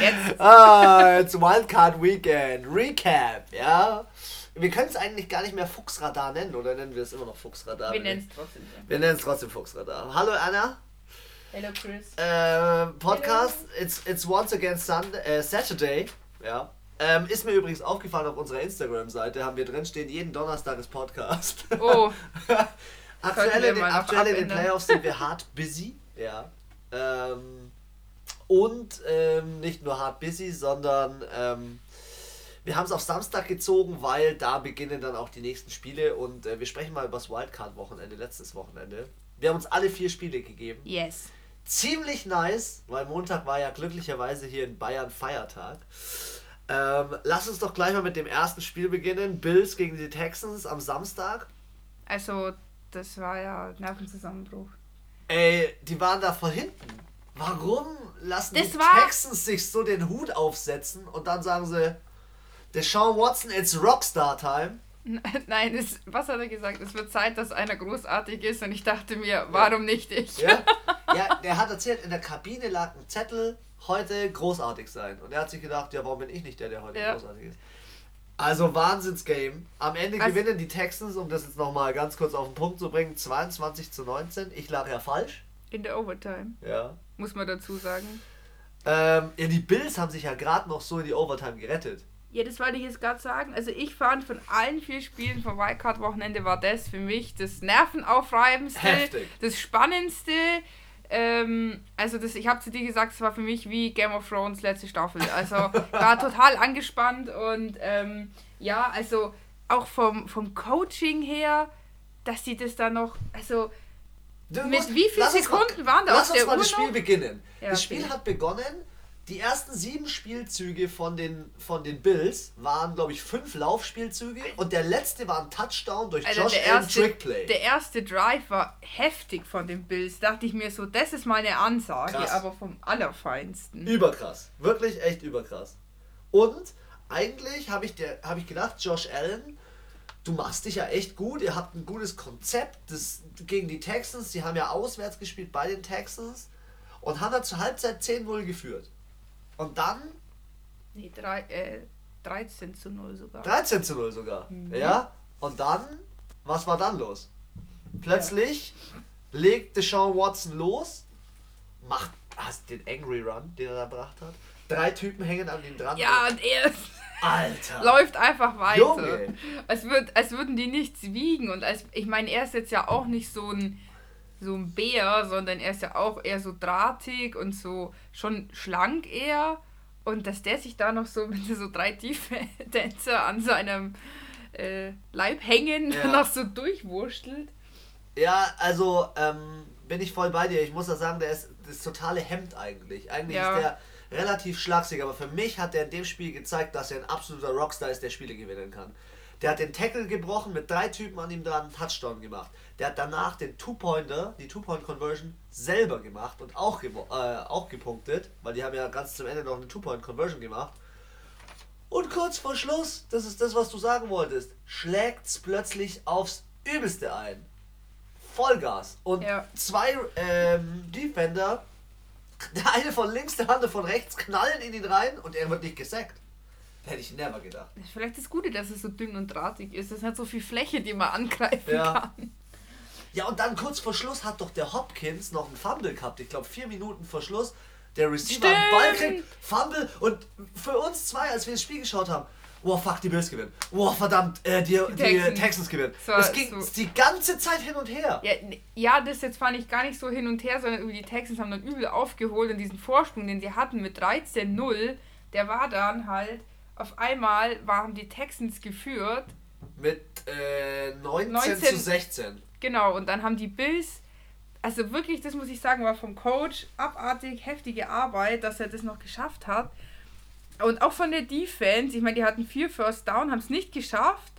Jetzt. Ah, it's Wildcard Weekend. Recap, ja. Wir können es eigentlich gar nicht mehr Fuchsradar nennen, oder nennen wir es immer noch Fuchsradar? Wir nennen es trotzdem. Wir nennen es trotzdem Fuchsradar. Hallo Anna. Hello Chris. Äh, Podcast, it's, it's once again Sunday, äh, Saturday. Ja. Ähm, ist mir übrigens aufgefallen auf unserer Instagram-Seite, haben wir drin stehen, jeden Donnerstag ist Podcast. Oh, aktuell in, den. Playoffs sind wir hart busy. Ja. Ähm, und ähm, nicht nur hart busy, sondern ähm, wir haben es auf Samstag gezogen, weil da beginnen dann auch die nächsten Spiele und äh, wir sprechen mal über das Wildcard-Wochenende, letztes Wochenende. Wir haben uns alle vier Spiele gegeben. yes. Ziemlich nice, weil Montag war ja glücklicherweise hier in Bayern Feiertag. Ähm, lass uns doch gleich mal mit dem ersten Spiel beginnen. Bills gegen die Texans am Samstag. Also, das war ja Nervenzusammenbruch. Ey, die waren da von hinten. Warum lassen Das die Texans sich so den Hut aufsetzen und dann sagen sie, Deshaun Watson, it's Rockstar Time. Nein, es, was hat er gesagt? Es wird Zeit, dass einer großartig ist und ich dachte mir, warum nicht ich? Ja? ja, der hat erzählt, in der Kabine lag ein Zettel, heute großartig sein. Und er hat sich gedacht, ja, warum bin ich nicht der, der heute Ja. großartig ist? Also Wahnsinnsgame. Am Ende Was- gewinnen die Texans, um das jetzt nochmal ganz kurz auf den Punkt zu bringen, 22 zu 19. Ich lag ja falsch. In der Overtime, Ja. Muss man dazu sagen. Ähm, ja, die Bills haben sich ja gerade noch so in die Overtime gerettet. Ja, das wollte ich jetzt gerade sagen. Also ich fand von allen vier Spielen vom Wildcard-Wochenende war das für mich das nervenaufreibendste, Heftig. das spannendste. Ähm, also das, ich habe zu dir gesagt, es war für mich wie Game of Thrones letzte Staffel. Also war total angespannt und ähm, ja, also auch vom, vom Coaching her, dass sie das da noch, also Du Mit musst- wie vielen Sekunden mal, waren da Lass auf uns der mal Uhr das Spiel noch? beginnen. Ja, das okay. Spiel hat begonnen. Die ersten sieben Spielzüge von den, von den Bills waren, glaube ich, fünf Laufspielzüge und der letzte war ein Touchdown durch Also Josh der Allen erste, Trickplay. der erste Drive war heftig von den Bills. Dachte ich mir so, das ist mal eine Ansage, Krass. aber vom Allerfeinsten. Überkrass. Wirklich echt überkrass. Und eigentlich habe ich, der- hab ich gedacht, Josh Allen, du machst dich ja echt gut. Ihr habt ein gutes Konzept das, gegen die Texans. Die haben ja auswärts gespielt bei den Texans und haben dann zur Halbzeit 10-0 geführt. Und dann Nee, drei, äh, 13 zu 0 sogar. 13 zu 0 sogar. Ja? Und dann, was war dann los? Plötzlich legt Deshaun Watson los, macht hast den Angry Run, den er da gebracht hat. Drei Typen hängen an ihm dran. Ja, und er Alter. läuft einfach weiter. Junge. Als, würd, als würden die nichts wiegen. Und als, ich meine, er ist jetzt ja auch nicht so ein, so ein Bär, sondern er ist ja auch eher so drahtig und so schon schlank eher. Und dass der sich da noch so mit so drei tiefe Tänzer an seinem äh, Leib hängen, Ja. noch so durchwurschtelt. Ja, also ähm, bin ich voll bei dir. Ich muss ja sagen, der ist das totale Hemd eigentlich. Eigentlich Ja. ist der relativ schlaksig, aber für mich hat er in dem Spiel gezeigt, dass er ein absoluter Rockstar ist, der Spiele gewinnen kann. Der hat den Tackle gebrochen, mit drei Typen an ihm dran, einen Touchdown gemacht. Der hat danach den Two-Pointer, die Two-Point-Conversion selber gemacht und auch, äh, auch gepunktet, weil die haben ja ganz zum Ende noch eine Two-Point-Conversion gemacht. Und kurz vor Schluss, das ist das, was du sagen wolltest, schlägt's plötzlich aufs Übelste ein. Vollgas. Und Ja. zwei ähm, Defender, der eine von links, der andere von rechts, knallen in ihn rein und er wird nicht gesackt. Hätte ich never gedacht. Das ist vielleicht das Gute, dass es so dünn und drahtig ist. Das hat so viel Fläche, die man angreifen Ja. kann. Ja, und dann kurz vor Schluss hat doch der Hopkins noch einen Fumble gehabt. Ich glaube, vier Minuten vor Schluss. Der Receiver einen Ball Stimmt. kriegt, Fumble. Und für uns zwei, als wir das Spiel geschaut haben, wow, fuck, die Bills gewinnen. Wow, verdammt, äh, die, die, Texans. Texans. gewinnen. Das war es ging so- die ganze Zeit hin und her. Ja, ja, das jetzt fand ich gar nicht so hin und her, sondern über die Texans haben dann übel aufgeholt und diesen Vorsprung, den sie hatten mit 13-0, der war dann halt, auf einmal waren die Texans geführt, Mit äh, 19, 19. zu 16. genau, und dann haben die Bills, also wirklich, das muss ich sagen, war vom Coach abartig heftige Arbeit, dass er das noch geschafft hat. Und auch von der Defense, ich meine, die hatten vier First Down, haben es nicht geschafft,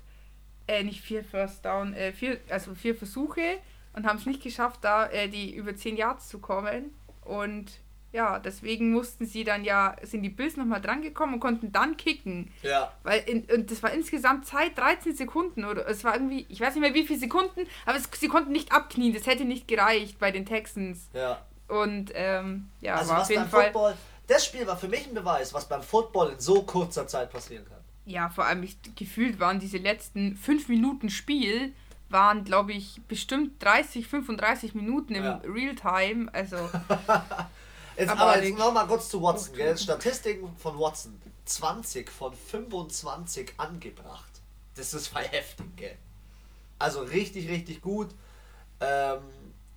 äh, nicht vier First Down, äh, vier, also vier Versuche und haben es nicht geschafft, da äh, die über 10 Yards zu kommen. Und ja, deswegen mussten sie dann ja, sind die Bills nochmal drangekommen und konnten dann kicken. Ja. Weil in, und das war insgesamt Zeit 13 Sekunden oder es war irgendwie, ich weiß nicht mehr wie viele Sekunden, aber es, sie konnten nicht abknien, das hätte nicht gereicht bei den Texans. Ja. Und ähm, ja, Also war was auf jeden Fall. Football, das Spiel war für mich ein Beweis, was beim Football in so kurzer Zeit passieren kann. Ja, vor allem ich, gefühlt waren diese letzten fünf Minuten Spiel, waren glaube ich bestimmt 30, 35 Minuten im Ja. Realtime. Also Jetzt, Aber aber, jetzt nochmal kurz zu Watson. Gell? Statistiken von Watson. 20 von 25 angebracht. Das ist voll heftig, gell? Also richtig, richtig gut. Ähm,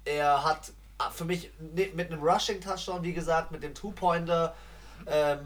er hat für mich ne- mit einem Rushing-Touchdown, wie gesagt, mit dem Two-Pointer. Ähm,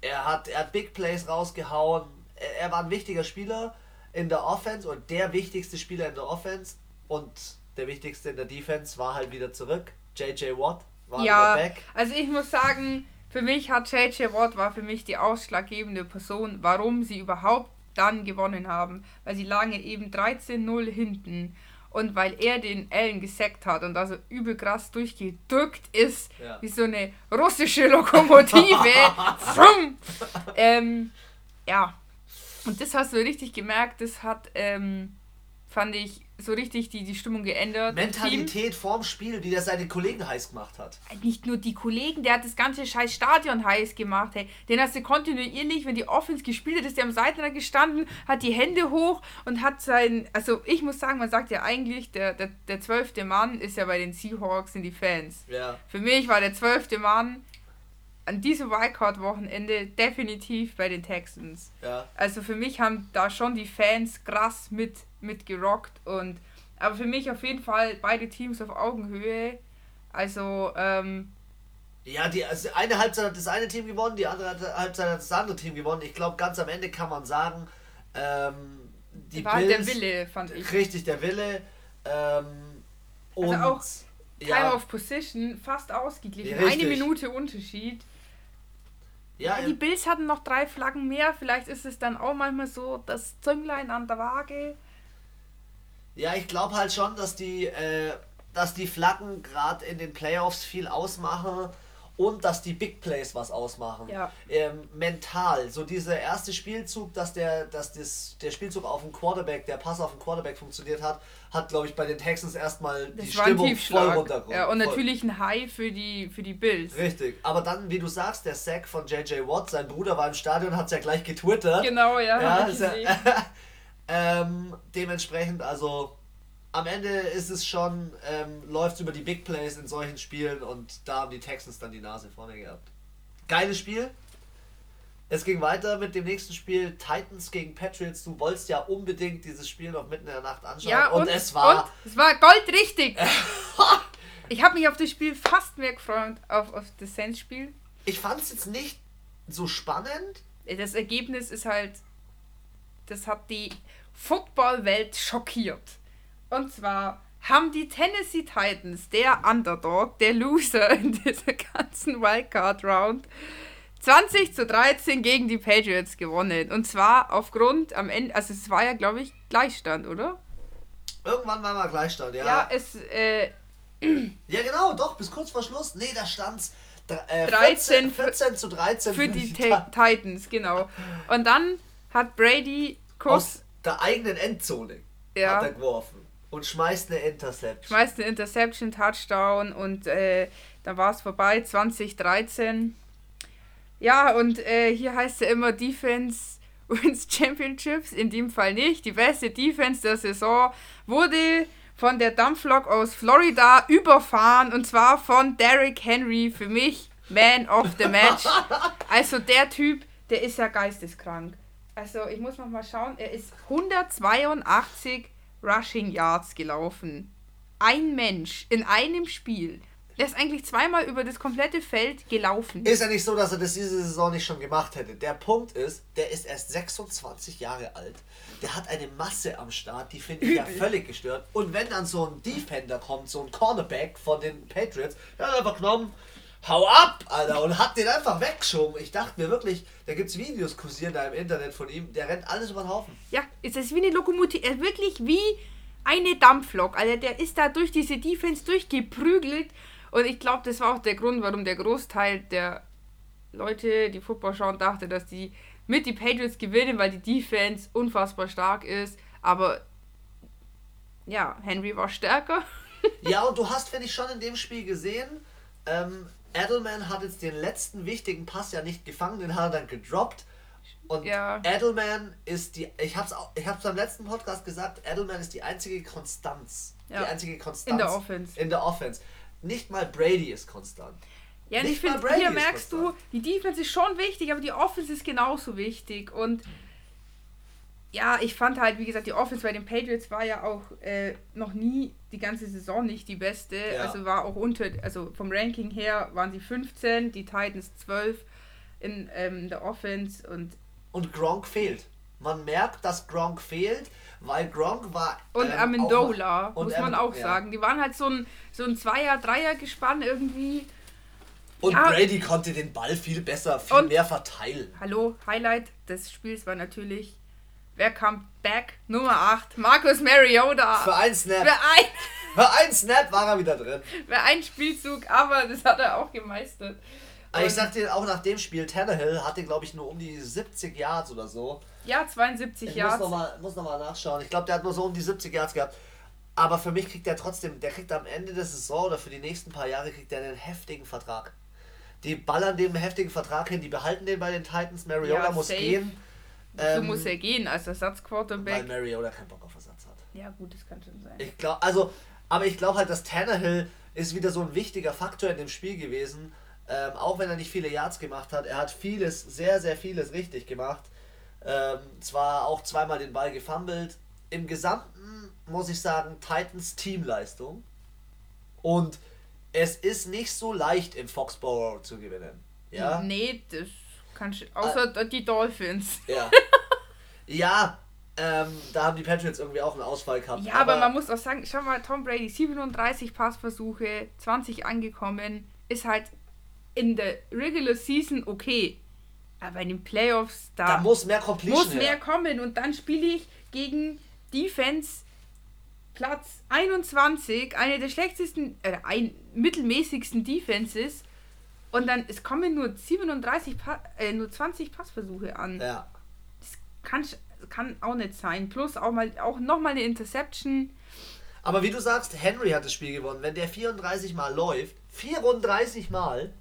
er, hat, er hat Big Plays rausgehauen. Er, er war ein wichtiger Spieler in der Offense und der wichtigste Spieler in der Offense. Und der wichtigste in der Defense war halt wieder zurück. JJ Watt war ja, wieder back. also ich muss sagen, für mich hat JJ Watt war für mich die ausschlaggebende Person, warum sie überhaupt dann gewonnen haben, weil sie lagen eben 13-0 hinten und weil er den Allen gesackt hat und also übel krass durchgedrückt ist, Ja. wie so eine russische Lokomotive. Ähm, ja, und das hast du richtig gemerkt, das hat, ähm, fand ich, so richtig die, die Stimmung geändert. Mentalität vorm Spiel, wie der seine Kollegen heiß gemacht hat. nicht nur die Kollegen, der hat das ganze scheiß Stadion heiß gemacht, hey. Den hast du kontinuierlich, wenn die Offense gespielt hat, ist der am Seitenrand gestanden, hat die Hände hoch und hat sein, also ich muss sagen, man sagt ja eigentlich, der, der, der zwölfte Mann ist ja bei den Seahawks sind die Fans. Ja. Für mich war der zwölfte Mann an diesem Wildcard-Wochenende definitiv bei den Texans. Ja. Also für mich haben da schon die Fans krass mit, mit gerockt und aber für mich auf jeden Fall beide Teams auf Augenhöhe. Also, ähm, Ja, die also eine Halbzeit hat das eine Team gewonnen, die andere Halbzeit hat das andere Team gewonnen. Ich glaube, ganz am Ende kann man sagen, ähm, die war halt der Bills- Wille, fand ich. Richtig, der Wille. Ähm, und Also auch Time ja, of Position fast ausgeglichen. Ja, Eine. Minute Unterschied. Ja, die Bills hatten noch drei Flaggen mehr. Vielleicht ist es dann auch manchmal so das Zünglein an der Waage. Ja, ich glaube halt schon, dass die, äh, dass die Flaggen gerade in den Playoffs viel ausmachen und dass die Big Plays was ausmachen. Ja. Ähm, mental, so dieser erste Spielzug, dass der, dass das, der Spielzug auf den Quarterback, der Pass auf den Quarterback funktioniert hat, hat glaube ich bei den Texans erstmal die Das Stimmung voll runtergekommen. Ja, und Voll. natürlich ein High für die, für die Bills. Richtig. Aber dann, wie du sagst, der Sack von JJ Watt, sein Bruder war im Stadion, hat es ja gleich getwittert. Genau, ja. Ja, ja, ähm, dementsprechend, also am Ende ist es schon, ähm, läuft über die Big Plays in solchen Spielen und da haben die Texans dann die Nase vorne gehabt. Geiles Spiel. Es ging weiter mit dem nächsten Spiel Titans gegen Patriots. Du wolltest ja unbedingt dieses Spiel noch mitten in der Nacht anschauen. Ja, und, und, es war. und es war goldrichtig. ich habe mich auf das Spiel fast mehr gefreut, auf, auf das Saints-Spiel. Ich fand es jetzt nicht so spannend. Das Ergebnis ist halt, das hat die Football-Welt schockiert. Und zwar haben die Tennessee Titans, der Underdog, der Loser in dieser ganzen Wildcard-Round, 20 zu 13 gegen die Patriots gewonnen. Und zwar aufgrund am Ende, also es war ja, glaube ich, Gleichstand, oder? Irgendwann war mal Gleichstand, ja. Ja, es, äh, Ja, genau, doch, bis kurz vor Schluss. Nee, da stand's äh, 14, 13 14 zu 13 für die Ta Titans, genau. Und dann hat Brady kurz, aus der eigenen Endzone Ja. hat er geworfen und schmeißt eine Interception. schmeißt eine Interception, Touchdown und äh, dann war es vorbei, 2013. Ja, und äh, hier heißt ja immer Defense wins Championships, in dem Fall nicht. Die beste Defense der Saison wurde von der Dampflok aus Florida überfahren und zwar von Derrick Henry, für mich Man of the Match. Also der Typ, der ist ja geisteskrank. Also ich muss noch mal schauen, er ist 182 Rushing Yards gelaufen. Ein Mensch in einem Spiel. Der ist eigentlich zweimal über das komplette Feld gelaufen. Ist ja nicht so, dass er das diese Saison nicht schon gemacht hätte. Der Punkt ist, der ist erst 26 Jahre alt. Der hat eine Masse am Start, die finde ich ja völlig gestört. Und wenn dann so ein Defender kommt, so ein Cornerback von den Patriots, der hat einfach genommen, hau ab, Alter, und hat den einfach weggeschoben. Ich dachte mir wirklich, da gibt es Videos kursieren da im Internet von ihm, der rennt alles über den Haufen. Ja, ist das wie eine Lokomotive. Er ist wirklich wie eine Dampflok. Also der ist da durch diese Defense durchgeprügelt. Und ich glaube, das war auch der Grund, warum der Großteil der Leute, die Football schauen, dachte, dass die mit die Patriots gewinnen, weil die Defense unfassbar stark ist. Aber ja, Henry war stärker. Ja, und du hast, finde ich, schon in dem Spiel gesehen, ähm, Edelman hat jetzt den letzten wichtigen Pass ja nicht gefangen, den hat er dann gedroppt. Und Ja. Edelman ist die, ich hab's, auch, ich hab's beim letzten Podcast gesagt, Edelman ist die einzige Konstanz. Ja. Die einzige Konstanz. In der Offense. In der Offense. Nicht mal Brady ist konstant. Ja, Nicht ich finde, Brady hier merkst du, konstant. die Defense ist schon wichtig, aber die Offense ist genauso wichtig. Und ja, ich fand halt, wie gesagt, die Offense bei den Patriots war ja auch äh, noch nie die ganze Saison nicht die beste. Ja. Also war auch unter, also vom Ranking her waren sie 15, die Titans 12 in ähm, der Offense und Und Gronk fehlt. Man merkt, dass Gronk fehlt, weil Gronk war. und ähm, Amendola, und muss man auch ja. sagen. Die waren halt so ein, so ein Zweier-, Dreier-Gespann irgendwie. Und Ja. Brady konnte den Ball viel besser, viel Und- mehr verteilen. Hallo, Highlight des Spiels war natürlich, wer kam back? Nummer 8, Marcus Mariota. Für einen Snap. Für ein, Für einen Snap war er wieder drin. für einen Spielzug, aber das hat er auch gemeistert. Aber ich Und- sag dir, auch nach dem Spiel, Tannehill hatte, glaube ich, nur um die 70 Yards oder so. Ja, 72 Ich muss Yards. nochmal noch mal nachschauen. Ich glaube, der hat nur so um die 70 Yards gehabt. Aber für mich kriegt er trotzdem, der kriegt am Ende der Saison oder für die nächsten paar Jahre kriegt er einen heftigen Vertrag. Die ballern dem heftigen Vertrag hin, die behalten den bei den Titans. Mariota Ja, muss safe. gehen. So ähm, muss er gehen als Weil Ersatzquarterback. Mariota keinen Bock auf Ersatz hat. Ja, gut, das kann schon sein. Ich glaube, also, aber ich glaube halt, dass Tannehill ist wieder so ein wichtiger Faktor in dem Spiel gewesen. Ähm, auch wenn er nicht viele Yards gemacht hat, er hat vieles, sehr, sehr vieles richtig gemacht. Ähm, zwar auch zweimal den Ball gefummelt. Im Gesamten muss ich sagen, Titans Teamleistung. Und es ist nicht so leicht in Foxborough zu gewinnen. Ja. Nee, das kann sch- außer die Dolphins. Ja. ja, ähm, da haben die Patriots irgendwie auch einen Ausfall gehabt. Ja, aber, man muss auch sagen, schau mal, Tom Brady, 37 Passversuche, 20 angekommen, ist halt in der Regular Season okay. Aber in den Playoffs, da, da muss mehr Completion muss her. mehr kommen. Und dann spiele ich gegen Defense Platz 21, eine der schlechtesten, äh, ein mittelmäßigsten Defenses. Und dann, es kommen nur 37, pa äh, nur 20 Passversuche an. Ja. Das kann, kann auch nicht sein. Plus auch mal auch nochmal eine Interception. Aber wie du sagst, Henry hat das Spiel gewonnen. Wenn der 34 Mal läuft, 34 Mal,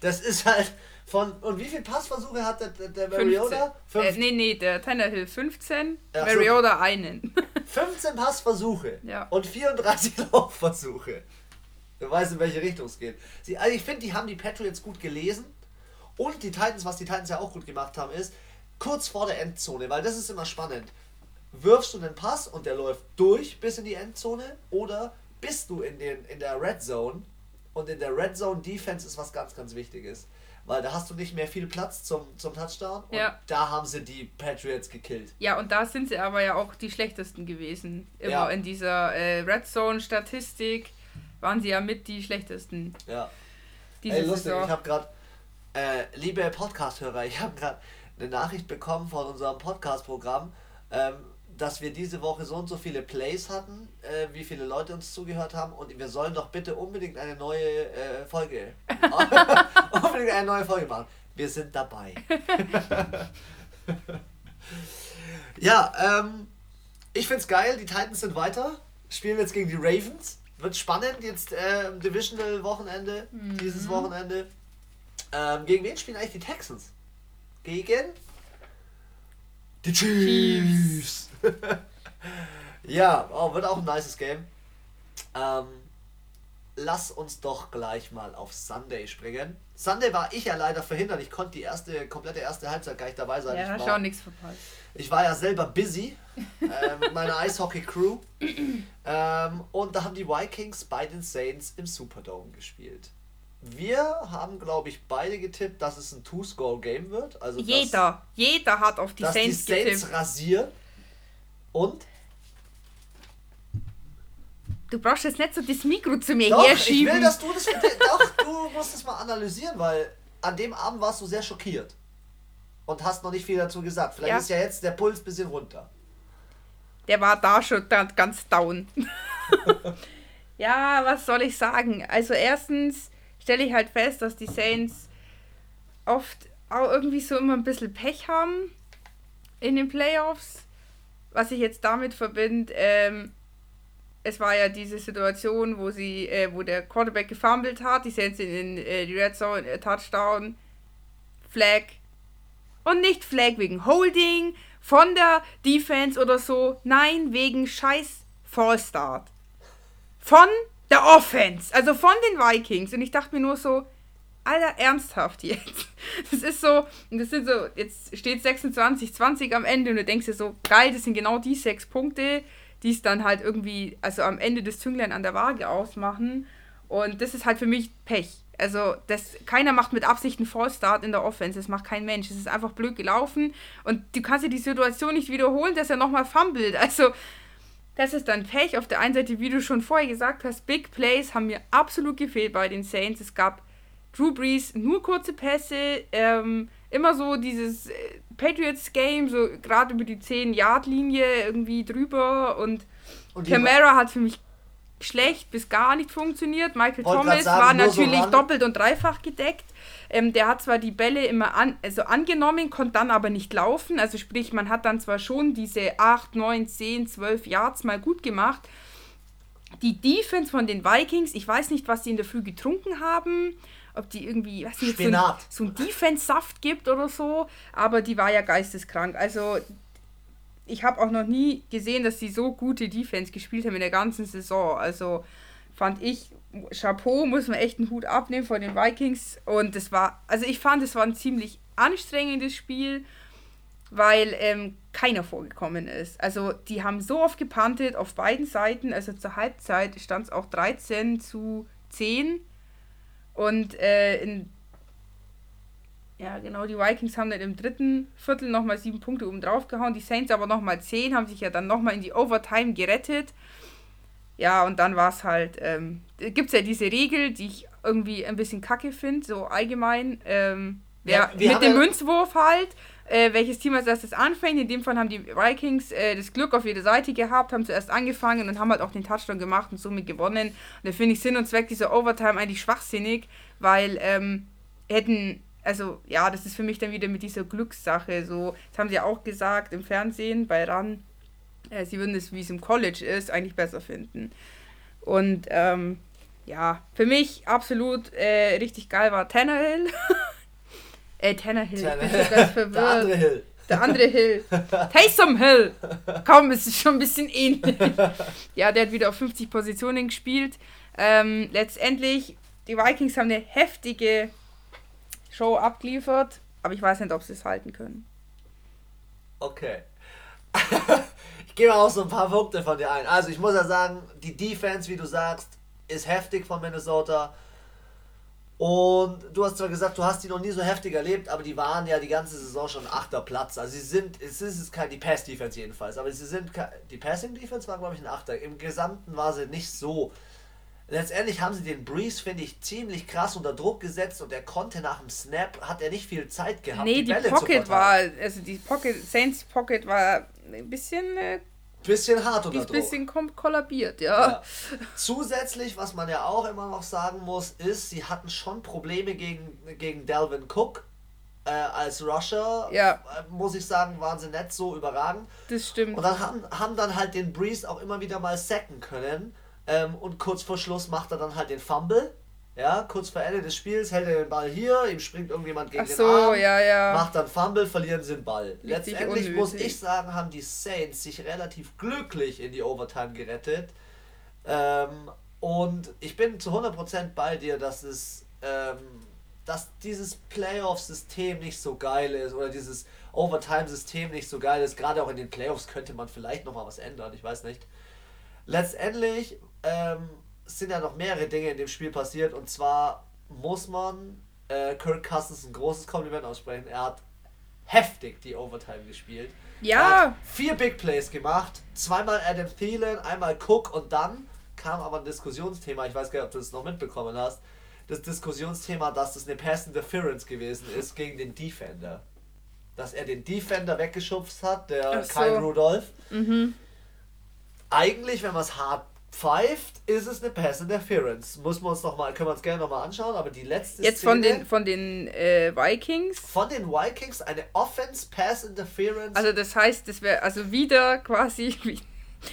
das ist halt von. Und wie viele Passversuche hat der, der, der 15. Mariota? Äh, nee, nee, der Tannehill 15, Ach. Mariota einen. 15 Passversuche Ja. und 34 Laufversuche. Du weißt, in welche Richtung es geht. Sie, also ich finde, die haben die Patriots gut gelesen. Und die Titans, was die Titans ja auch gut gemacht haben, ist kurz vor der Endzone, weil das ist immer spannend. Wirfst du einen Pass und der läuft durch bis in die Endzone oder bist du in, den, in der Red Zone und in der Red Zone Defense ist was ganz, ganz Wichtiges. Weil da hast du nicht mehr viel Platz zum, zum Touchdown und Ja. da haben sie die Patriots gekillt. Ja, und da sind sie aber ja auch die schlechtesten gewesen. Immer Ja. in dieser äh, Red Zone-Statistik waren sie ja mit die schlechtesten. Ja. Diese Ey, lustig, Saison. ich habe gerade, äh, liebe Podcast-Hörer, ich habe gerade eine Nachricht bekommen von unserem Podcast-Programm, ähm, dass wir diese Woche so und so viele Plays hatten, äh, wie viele Leute uns zugehört haben und wir sollen doch bitte unbedingt eine neue äh, Folge, unbedingt eine neue Folge machen. Wir sind dabei. ja, ähm, ich find's geil, die Titans sind weiter, spielen jetzt gegen die Ravens. Wird spannend, jetzt äh, Divisional-Wochenende, dieses Wochenende. Ähm, gegen wen spielen eigentlich die Texans? Gegen die Chiefs. ja, oh, wird auch ein nices Game. Ähm, lass uns doch gleich mal auf Sunday springen. Sunday war ich ja leider verhindert. Ich konnte die erste, komplette erste Halbzeit gar nicht dabei sein. ja, ich, hast du auch nichts verpasst. Ich war ja selber busy äh, mit meiner Eishockey-Crew. ähm, und da haben die Vikings bei den Saints im Superdome gespielt. Wir haben, glaube ich, beide getippt, dass es ein Two-Score-Game wird. Also Jeder, jeder hat auf die dass, dass Saints, die Saints getippt. rasieren. Und Du brauchst jetzt nicht so das Mikro zu mir doch, ich herschieben. will, dass du das Doch, du musst das mal analysieren, weil an dem Abend warst du sehr schockiert. Und hast noch nicht viel dazu gesagt. Vielleicht Ja. ist ja jetzt der Puls ein bisschen runter. Der war da schon ganz down. ja, was soll ich sagen? Also erstens stelle ich halt fest, dass die Saints oft auch irgendwie so immer ein bisschen Pech haben in den Playoffs. Was ich jetzt damit verbinde, ähm, es war ja diese Situation, wo sie, äh, wo der Quarterback gefummelt hat, die Saints in äh, die Red Zone, äh, Touchdown, Flag. Und nicht Flag wegen Holding von der Defense oder so. Nein, wegen scheiß Fallstart. Von der Offense, also von den Vikings. Und ich dachte mir nur so, Alter, ernsthaft jetzt. Das ist so, das sind so, jetzt steht 26, 20 am Ende und du denkst dir so, geil, das sind genau die sechs Punkte, die es dann halt irgendwie, also am Ende des Zünglein an der Waage ausmachen. Und das ist halt für mich Pech. Also, das, keiner macht mit Absicht einen Fallstart in der Offense. Das macht kein Mensch. Es ist einfach blöd gelaufen. Und du kannst dir die Situation nicht wiederholen, dass er nochmal fummelt. Also, das ist dann Pech. Auf der einen Seite, wie du schon vorher gesagt hast, Big Plays haben mir absolut gefehlt bei den Saints. Es gab Drew Brees nur kurze Pässe, ähm, immer so dieses äh, Patriots-Game, so gerade über die 10-Yard-Linie irgendwie drüber und, und Camara hat für mich schlecht bis gar nicht funktioniert. Michael Thomas sagen, war natürlich so doppelt und dreifach gedeckt. Ähm, der hat zwar die Bälle immer an, also angenommen, konnte dann aber nicht laufen. Also sprich, man hat dann zwar schon diese 8, 9, 10, 12 Yards mal gut gemacht. Die Defense von den Vikings, ich weiß nicht, was sie in der Früh getrunken haben ob die irgendwie, weiß nicht, so ein, so ein Defense-Saft gibt oder so, aber die war ja geisteskrank. Also ich habe auch noch nie gesehen, dass sie so gute Defense gespielt haben in der ganzen Saison. Also fand ich, Chapeau, muss man echt einen Hut abnehmen von den Vikings. Und das war, also ich fand, es war ein ziemlich anstrengendes Spiel, weil ähm, keiner vorgekommen ist. Also die haben so oft gepantet auf beiden Seiten. Also zur Halbzeit stand es auch 13 zu 10 und äh, in ja, genau, die Vikings haben dann im dritten Viertel nochmal sieben Punkte oben drauf gehauen. Die Saints aber nochmal zehn, haben sich ja dann nochmal in die Overtime gerettet. Ja, und dann war es halt, ähm, gibt es ja diese Regel, die ich irgendwie ein bisschen kacke finde, so allgemein. Ähm, ja, mit dem ja Münzwurf halt, äh, welches Team als erstes anfängt. In dem Fall haben die Vikings äh, das Glück auf jede Seite gehabt, haben zuerst angefangen und haben halt auch den Touchdown gemacht und somit gewonnen. Und da finde ich Sinn und Zweck dieser Overtime eigentlich schwachsinnig, weil ähm, hätten, also ja, das ist für mich dann wieder mit dieser Glückssache so. Das haben sie ja auch gesagt im Fernsehen bei RAN. Äh, sie würden es, wie es im College ist, eigentlich besser finden. Und ähm, ja, für mich absolut äh, richtig geil war Tannehill. Äh, Tannehill. Tannehill. Ich bin ganz verwirrt. Der andere Hill. Der andere Hill. Taysom Hill. Komm, es ist schon ein bisschen ähnlich. Ja, der hat wieder auf 50 Positionen gespielt. Ähm, letztendlich, die Vikings haben eine heftige Show abgeliefert, aber ich weiß nicht, ob sie es halten können. Okay. ich mal auch so ein paar Punkte von dir ein. Also ich muss ja sagen, die Defense, wie du sagst, ist heftig von Minnesota. Und du hast zwar gesagt, du hast die noch nie so heftig erlebt, aber die waren ja die ganze Saison schon achter Platz. Also sie sind, es ist kein, die Pass-Defense jedenfalls, aber sie sind, die Passing-Defense war glaube ich ein Achter. Im Gesamten war sie nicht so. Letztendlich haben sie den Breeze, finde ich, ziemlich krass unter Druck gesetzt und er konnte nach dem Snap, hat er nicht viel Zeit gehabt. Nee, die, die Pocket war, also die Pocket, Saints Pocket war ein bisschen äh, bisschen hart unter Druck. Ein bisschen kollabiert, ja. ja. Zusätzlich, was man ja auch immer noch sagen muss, ist, sie hatten schon Probleme gegen, gegen Delvin Cook. Äh, als Rusher, ja. äh, muss ich sagen, waren sie nicht so überragend. Das stimmt. Und dann haben, haben dann halt den Breeze auch immer wieder mal sacken können. Ähm, und kurz vor Schluss macht er dann halt den Fumble. Ja, kurz vor Ende des Spiels hält er den Ball hier, ihm springt irgendjemand gegen Ach so, den Arm, ja, ja. macht dann Fumble, verlieren sie den Ball. Richtig Letztendlich unnötig. muss ich sagen, haben die Saints sich relativ glücklich in die Overtime gerettet. Ähm, und ich bin zu 100% bei dir, dass es ähm, dass dieses Playoff-System nicht so geil ist oder dieses Overtime-System nicht so geil ist. Gerade auch in den Playoffs könnte man vielleicht nochmal was ändern, ich weiß nicht. Letztendlich ähm, sind ja noch mehrere Dinge in dem Spiel passiert und zwar muss man äh, Kirk Cousins ein großes Kompliment aussprechen. Er hat heftig die Overtime gespielt. Ja. vier Big Plays gemacht, zweimal Adam Thielen, einmal Cook und dann kam aber ein Diskussionsthema, ich weiß gar nicht, ob du es noch mitbekommen hast, das Diskussionsthema, dass das eine Pass Interference gewesen ist gegen den Defender. Dass er den Defender weggeschubst hat, der so. Kyle Rudolph. Mhm. Eigentlich, wenn man es hart pfeift, ist es eine Pass Interference. Muss man uns noch mal, können wir uns gerne nochmal anschauen, aber die letzte Jetzt Szene, von den, von den äh, Vikings? Von den Vikings eine Offense Pass Interference. Also das heißt, das wäre also wieder quasi,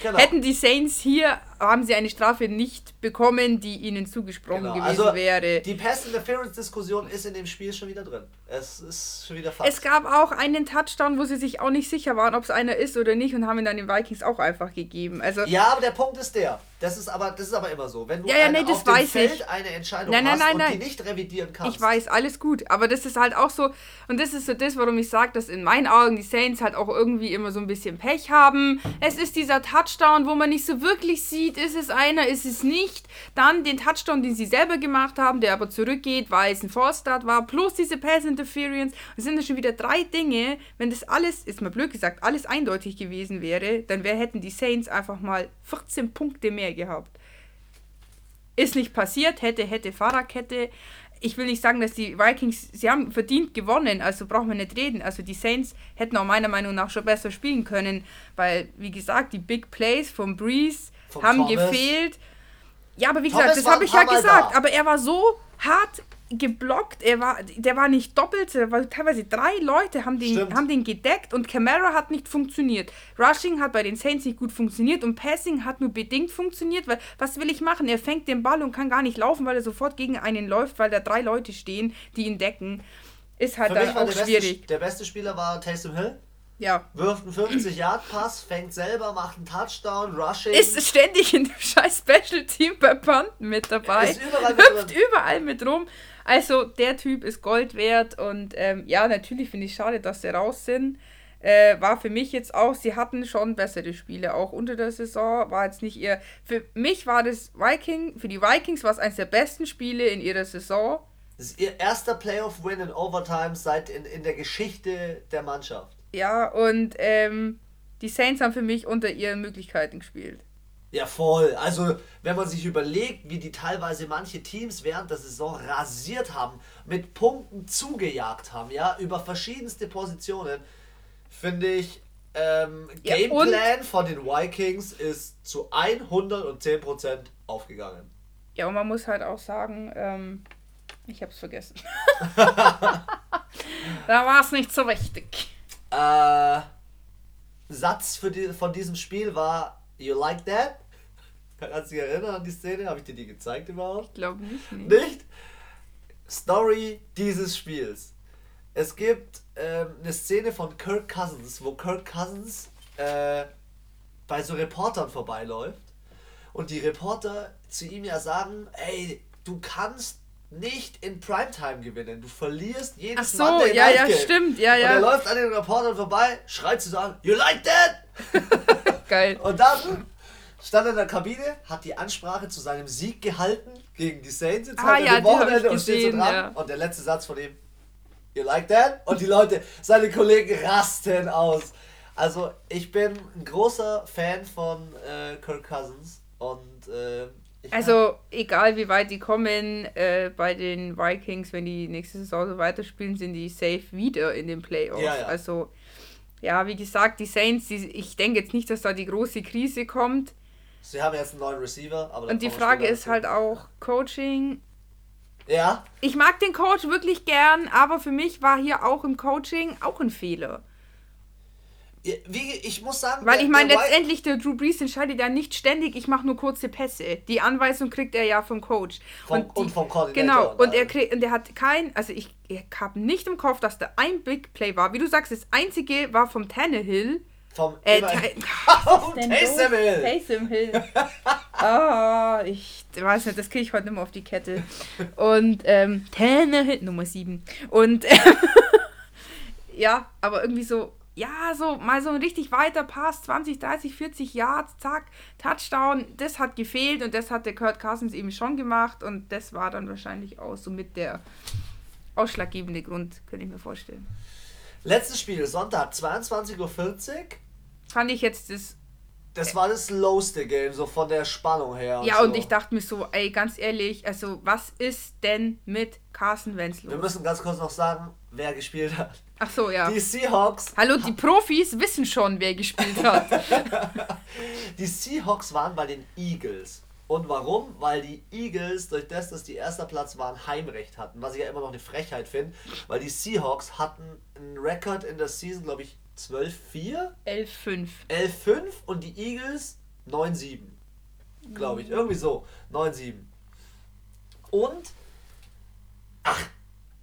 genau. hätten die Saints hier haben sie eine Strafe nicht bekommen, die ihnen zugesprochen Genau. gewesen Also wäre. die Pass-Interference-Diskussion ist in dem Spiel schon wieder drin. Es ist schon wieder Fakt. Es gab auch einen Touchdown, wo sie sich auch nicht sicher waren, ob es einer ist oder nicht und haben ihn dann den Vikings auch einfach gegeben. Also ja, aber der Punkt ist der. Das ist aber, das ist aber immer so. Wenn du Ja, ja, eine, nee, auf dem Feld ich. eine Entscheidung Nein, nein, hast nein, und nein. die nicht revidieren kannst. Ich weiß, alles gut. Aber das ist halt auch so, und das ist so das, warum ich sage, dass in meinen Augen die Saints halt auch irgendwie immer so ein bisschen Pech haben. Es ist dieser Touchdown, wo man nicht so wirklich sieht, ist es einer, ist es nicht. Dann den Touchdown, den sie selber gemacht haben, der aber zurückgeht, weil es ein False Start war, plus diese Pass Interference. Es sind dann schon wieder drei Dinge. Wenn das alles, ist mal blöd gesagt, alles eindeutig gewesen wäre, dann wär, hätten die Saints einfach mal 14 Punkte mehr gehabt. Ist nicht passiert, hätte, hätte, Fahrradkette. Ich will nicht sagen, dass die Vikings, sie haben verdient gewonnen, also brauchen wir nicht reden. Also die Saints hätten auch meiner Meinung nach schon besser spielen können, weil, wie gesagt, die Big Plays vom Breeze Vom haben Thomas. gefehlt. Ja, aber wie Thomas gesagt, das habe ich ja gesagt. da. Aber er war so hart geblockt, er war, der war nicht doppelt, war teilweise drei Leute haben den, Stimmt. haben den gedeckt und Camara hat nicht funktioniert. Rushing hat bei den Saints nicht gut funktioniert und Passing hat nur bedingt funktioniert, weil was will ich machen? Er fängt den Ball und kann gar nicht laufen, weil er sofort gegen einen läuft, weil da drei Leute stehen, die ihn decken. Ist halt Für dann auch der schwierig. beste, der beste Spieler war Taysom Hill. Ja. Wirft einen 50-Yard-Pass, fängt selber, macht einen Touchdown, Rushing. Ist ständig in dem scheiß Special Team bei Panten mit dabei. Ist überall mit hüpft drin. überall mit rum. Also der Typ ist Gold wert und ähm, ja, natürlich finde ich schade, dass sie raus sind. Äh, war für mich jetzt auch, sie hatten schon bessere Spiele, auch unter der Saison. War jetzt nicht ihr. Für mich war das Viking, für die Vikings war es eines der besten Spiele in ihrer Saison. Das ist ihr erster Playoff-Win in Overtime seit in, in der Geschichte der Mannschaft. Ja, und ähm, die Saints haben für mich unter ihren Möglichkeiten gespielt. Ja, voll. Also, wenn man sich überlegt, wie die teilweise manche Teams während der Saison rasiert haben, mit Punkten zugejagt haben, ja, über verschiedenste Positionen, finde ich, ähm, Ja, Gameplan von den Vikings ist zu 110% aufgegangen. Ja, und man muss halt auch sagen, ähm, ich hab's vergessen. da war es nicht so wichtig. Äh, Satz für die, von diesem Spiel war, you like that? Kannst du dich erinnern an die Szene? Habe ich dir die gezeigt überhaupt? Ich glaube nicht. Nicht? Story dieses Spiels. Es gibt ähm, eine Szene von Kirk Cousins, wo Kirk Cousins äh, bei so Reportern vorbeiläuft und die Reporter zu ihm ja sagen, ey, du kannst nicht in Primetime gewinnen, du verlierst Ach jedes so, Monday ja, ja, stimmt, ja, Und er ja. läuft an den Reportern vorbei, schreit zu sagen, you like that? Geil. Und dann stand er in der Kabine, hat die Ansprache zu seinem Sieg gehalten gegen die Saints jetzt Ah, halt ja, Wochenende und steht so dran. ja. Und der letzte Satz von ihm, you like that? Und die Leute, seine Kollegen rasten aus. Also ich bin ein großer Fan von äh, Kirk Cousins und äh, Also, egal wie weit die kommen, äh, bei den Vikings, wenn die nächste Saison so weiterspielen, sind die safe wieder in den Playoffs. Ja, ja. Also, ja, wie gesagt, die Saints, die, ich denke jetzt nicht, dass da die große Krise kommt. sie haben jetzt einen neuen Receiver, aber Und die Frage ist halt auch Coaching. Ja, Ich mag den Coach wirklich gern, aber für mich war hier auch im Coaching auch ein Fehler. Wie, ich muss sagen, Weil der- ich meine, letztendlich, der Drew Brees entscheidet ja nicht ständig, ich mache nur kurze Pässe. Die Anweisung kriegt er ja vom Coach. Vom- die, und vom Koordinator Genau, und und er, kriegt, und er hat kein, also ich, ich habe nicht im Kopf, dass da ein Big Play war. Wie du sagst, das einzige war vom Tannehill. vom Äh, Oh, Taysom Hill. Taysom Hill. Ah, ich weiß nicht, das kriege ich heute nicht mehr auf die Kette. Und ähm, Tannehill, Nummer 7. Und ja, aber irgendwie so, ja, so mal so ein richtig weiter Pass, 20, 30, 40 Yards, zack, Touchdown, das hat gefehlt und das hat der Kurt Cousins eben schon gemacht und das war dann wahrscheinlich auch so mit der ausschlaggebende Grund, könnte ich mir vorstellen. Letztes Spiel, Sonntag, 22.40 Uhr. Fand ich jetzt das Das war das lowste Game, so von der Spannung her. Ja, so. und ich dachte mir so, ey, ganz ehrlich, also was ist denn mit Carson Wentz Wir müssen ganz kurz noch sagen, wer gespielt hat. Ach so, ja. Die Seahawks. Hallo, die Profis wissen schon, wer gespielt hat. Die Seahawks waren bei den Eagles. Und warum? Weil die Eagles, durch das, dass die erster Platz waren, Heimrecht hatten. Was ich ja immer noch eine Frechheit finde. Weil die Seahawks hatten einen Rekord in der Season, glaube ich, 12-4, 11-5. 11-5 und die Eagles 9-7. glaube ich. Irgendwie so. 9-7. Und, ach,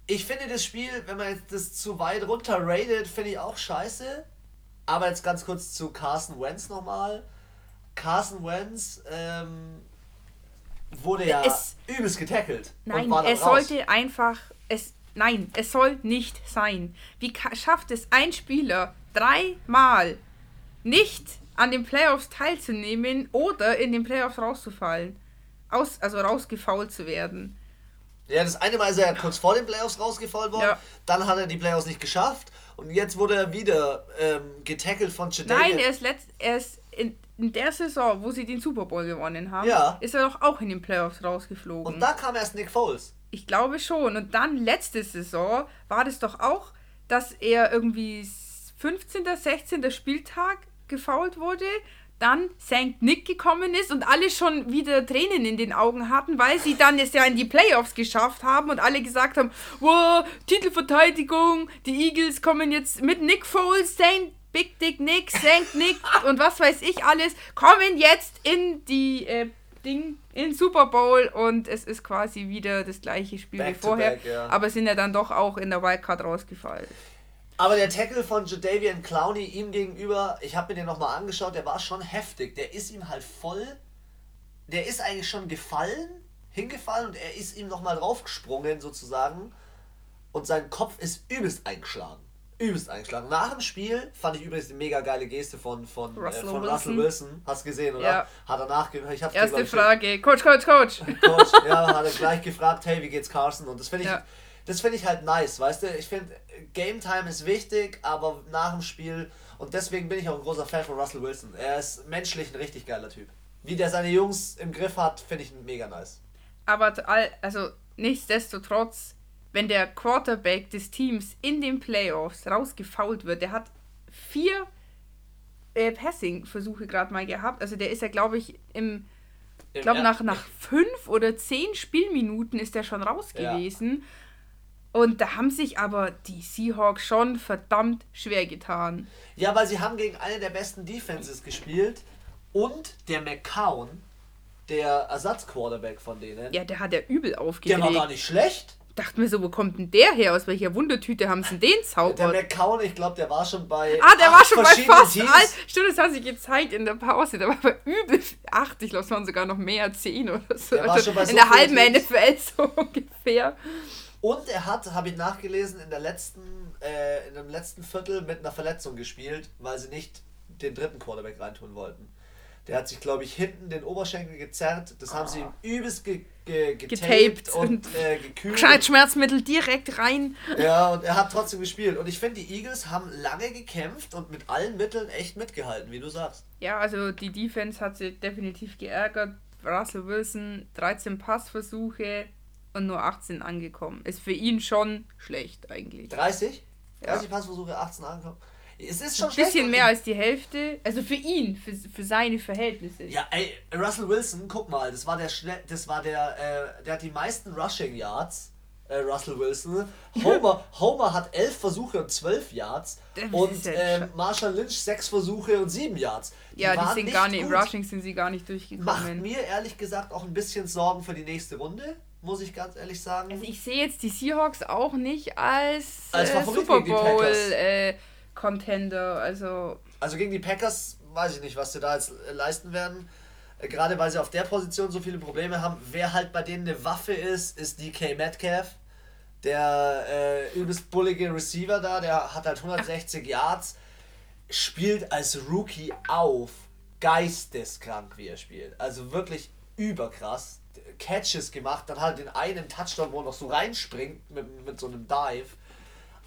ich finde das Spiel, wenn man jetzt das zu weit runter rated, finde ich auch scheiße. Aber jetzt ganz kurz zu Carson Wentz nochmal. Carson Wentz ähm, wurde ja Es- übelst getackelt. Nein, es raus. sollte einfach. Es, nein, es soll nicht sein. Wie schafft es ein Spieler dreimal nicht an den Playoffs teilzunehmen oder in den Playoffs rauszufallen? Aus, also rausgefault zu werden. Ja, das eine Mal ist er kurz vor den Playoffs rausgefallen worden, Ja. dann hat er die Playoffs nicht geschafft und jetzt wurde er wieder ähm, getackelt von Jadavian. Nein, er ist, letzt, er ist in, in der Saison, wo sie den Super Bowl gewonnen haben, Ja. ist er doch auch in den Playoffs rausgeflogen. Und da kam erst Nick Foles. Ich glaube schon. Und dann letzte Saison war das doch auch, dass er irgendwie 15., 16. Spieltag gefoult wurde, dann St. Nick gekommen ist und alle schon wieder Tränen in den Augen hatten, weil sie dann es ja in die Playoffs geschafft haben und alle gesagt haben, wow, Titelverteidigung, die Eagles kommen jetzt mit Nick Foles, St. Big Dick Nick, St. Nick und was weiß ich alles, kommen jetzt in die äh, Ding, in Super Bowl und es ist quasi wieder das gleiche Spiel Back wie vorher, back, ja. aber sind ja dann doch auch in der Wildcard rausgefallen. Aber der Tackle von Jadavian Clowney ihm gegenüber, ich habe mir den nochmal angeschaut, der war schon heftig. Der ist ihm halt voll, der ist eigentlich schon gefallen, hingefallen und er ist ihm nochmal draufgesprungen sozusagen. Und sein Kopf ist übelst eingeschlagen. Übelst eingeschlagen. Nach dem Spiel fand ich übrigens eine mega geile Geste von, von, Russell äh, von Wilson. Russell Wilson. Hast du gesehen, oder? Ja. Hat er nachgehört. Ich dir, Erste ich, Frage, Coach, Coach, Coach. Coach, ja, hat er gleich gefragt, hey, wie geht's Carson? Und das finde ich, Ja. Das finde ich halt nice, weißt du? Ich finde, Game Time ist wichtig, aber nach dem Spiel, und deswegen bin ich auch ein großer Fan von Russell Wilson. Er ist menschlich ein richtig geiler Typ. Wie der seine Jungs im Griff hat, finde ich mega nice. Aber all- also nichtsdestotrotz, wenn der Quarterback des Teams in den Playoffs rausgefault wird, der hat vier äh, Passing-Versuche gerade mal gehabt. Also der ist ja, glaube ich, im, ich glaube nach, nach fünf oder zehn Spielminuten ist der schon raus Ja. Und da haben sich aber die Seahawks schon verdammt schwer getan. Ja, weil sie haben gegen eine der besten Defenses gespielt und der McCown, der Ersatzquarterback von denen, Ja, der hat ja übel der aufgeregt. war gar nicht schlecht. Dachte mir so, wo kommt denn der her? Aus welcher Wundertüte haben sie denn den Der zaubert? McCown, ich glaube, der war schon bei Ah, der war schon bei fast Teams. all. Stimmt, das haben sie gezeigt in der Pause. Der war bei übel acht. Ich glaube, es waren sogar noch mehr, zehn oder so. Der war schon bei in so der vielen halben Teams. NFL so ungefähr. Und er hat, habe ich nachgelesen, in der letzten, äh, in dem letzten Viertel mit einer Verletzung gespielt, weil sie nicht den dritten Quarterback reintun wollten. Der hat sich, glaube ich, hinten den Oberschenkel gezerrt. Das haben sie ihm übelst ge ge getaped, Ah. Getaped und, und äh, gekühlt. Schmerzmittel direkt rein. Ja, und er hat trotzdem gespielt. Und ich finde, die Eagles haben lange gekämpft und mit allen Mitteln echt mitgehalten, wie du sagst. Ja, also die Defense hat sie definitiv geärgert. Russell Wilson 13 Passversuche und nur 18 angekommen. Ist für ihn schon schlecht eigentlich. 30? Ja. 30 Passversuche, 18 angekommen. Es ist schon Ein bisschen schlecht. mehr als die Hälfte. Also für ihn, für, für seine Verhältnisse. Ja, ey, Russell Wilson, guck mal, das war der schnell, das war der, äh, der hat die meisten Rushing Yards, äh, Russell Wilson. Homer, Homer hat elf Versuche und zwölf Yards. Das Und ja scha- Marshall Lynch sechs Versuche und sieben Yards. ja, die sind gar nicht, im gut. Rushing sind sie gar nicht Macht durchgekommen. mir ehrlich gesagt auch ein bisschen Sorgen für die nächste Runde, muss ich ganz ehrlich sagen. Also ich sehe jetzt die Seahawks auch nicht als, Als äh, Super Bowl äh, Contender. Also Also gegen die Packers weiß ich nicht, was sie da jetzt äh, leisten werden. Äh, Gerade weil sie auf der Position so viele Probleme haben. Wer halt bei denen eine Waffe ist, ist DK Metcalf. Der äh, übelst bullige Receiver da, der hat halt 160 Yards, spielt als Rookie auf. Geisteskrank, wie er spielt. Also wirklich überkrass. Catches gemacht, dann halt den einen Touchdown, wo er noch so reinspringt mit, mit so einem Dive.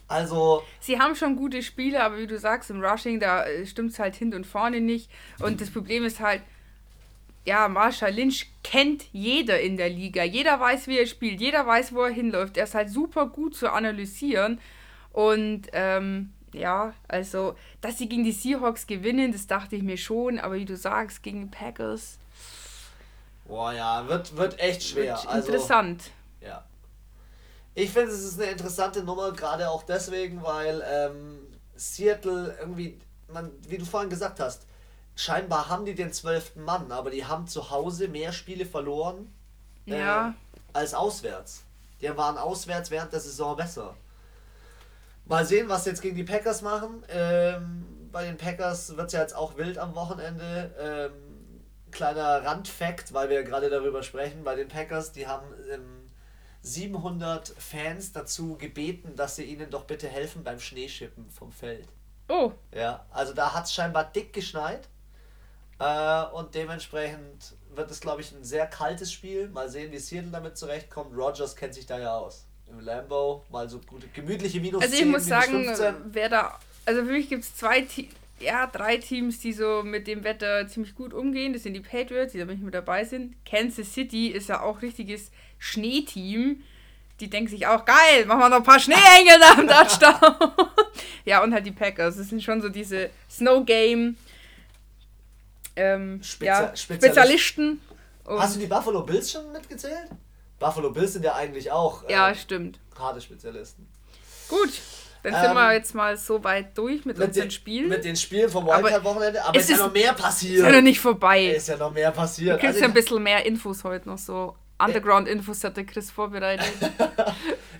Also, sie haben schon gute Spiele, aber wie du sagst, im Rushing, da stimmt es halt hinten und vorne nicht. Und das Problem ist halt, ja, Marshall Lynch kennt jeder in der Liga. Jeder weiß, wie er spielt. Jeder weiß, wo er hinläuft. Er ist halt super gut zu analysieren. Und ähm, ja, also, dass sie gegen die Seahawks gewinnen, das dachte ich mir schon. Aber wie du sagst, gegen die Packers boah ja, wird, wird echt schwer. wird also, interessant. Ja. Ich finde, es ist eine interessante Nummer, gerade auch deswegen, weil ähm, Seattle irgendwie, man, wie du vorhin gesagt hast, scheinbar haben die den zwölften Mann, aber die haben zu Hause mehr Spiele verloren Ja. äh, als auswärts. Die waren auswärts während der Saison besser. Mal sehen, was sie jetzt gegen die Packers machen. Ähm, bei den Packers wird es ja jetzt auch wild am Wochenende. Ähm, kleiner Randfact, weil wir gerade darüber sprechen. Bei den Packers, die haben ähm, 700 Fans dazu gebeten, dass sie ihnen doch bitte helfen beim Schneeschippen vom Feld. Oh, Ja, also da hat es scheinbar dick geschneit. Äh, und dementsprechend wird es, glaube ich, ein sehr kaltes Spiel. Mal sehen, wie Seattle damit zurechtkommt. Rogers kennt sich da ja aus. Im Lambo mal so gute, gemütliche Minus also ich 10, muss sagen, 15. wer da. Also für mich gibt es zwei Te ja, drei Teams, die so mit dem Wetter ziemlich gut umgehen. Das sind die Patriots, die da nicht mit dabei sind. Kansas City ist ja auch richtiges Schneeteam. Die denken sich auch, geil, machen wir noch ein paar Schneeengel nach dem Touchdown. ja, und halt die Packers. Das sind schon so diese Snow Game ähm, Spezia- ja, Spezialist- Spezialisten. Und, Hast du die Buffalo Bills schon mitgezählt? Buffalo Bills sind ja eigentlich auch äh, ja, stimmt. harte Spezialisten. Gut, dann Ähm, sind wir jetzt mal so weit durch mit, Mit unseren den, Spielen. mit den Spielen vom Wildcard-Wochenende, aber es es ist ja ist- noch mehr ist passiert. ja noch nicht vorbei. ist ja noch mehr Du passiert. kriegst Also ja ein bisschen mehr Infos heute noch so. Underground-Infos hat der Chris vorbereitet.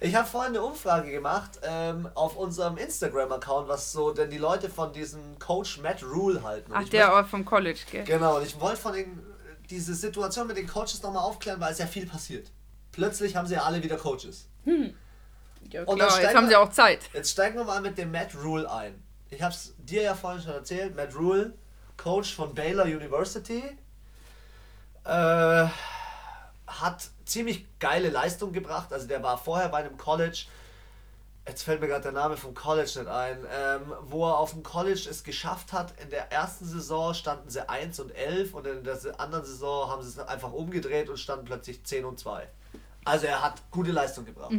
Ich habe vorhin eine Umfrage gemacht ähm, auf unserem Instagram-Account, was so denn die Leute von diesem Coach Matt Rule halten. Und Ach, der auch vom College, gell? Genau, und ich wollte von den, diese Situation mit den Coaches nochmal aufklären, weil es ja viel passiert. Plötzlich haben sie ja alle wieder Coaches. Ja, klar, jetzt haben sie auch Zeit. Jetzt steigen wir mal mit dem Matt Rule ein. Ich habe es dir ja vorhin schon erzählt. Matt Rule, Coach von Baylor University, äh, hat ziemlich geile Leistung gebracht. Also der war vorher bei einem College, jetzt fällt mir gerade der Name vom College nicht ein, ähm, wo er auf dem College es geschafft hat. In der ersten Saison standen sie 1 und 11 und in der anderen Saison haben sie es einfach umgedreht und standen plötzlich 10 und 2. Also er hat gute Leistung gebracht.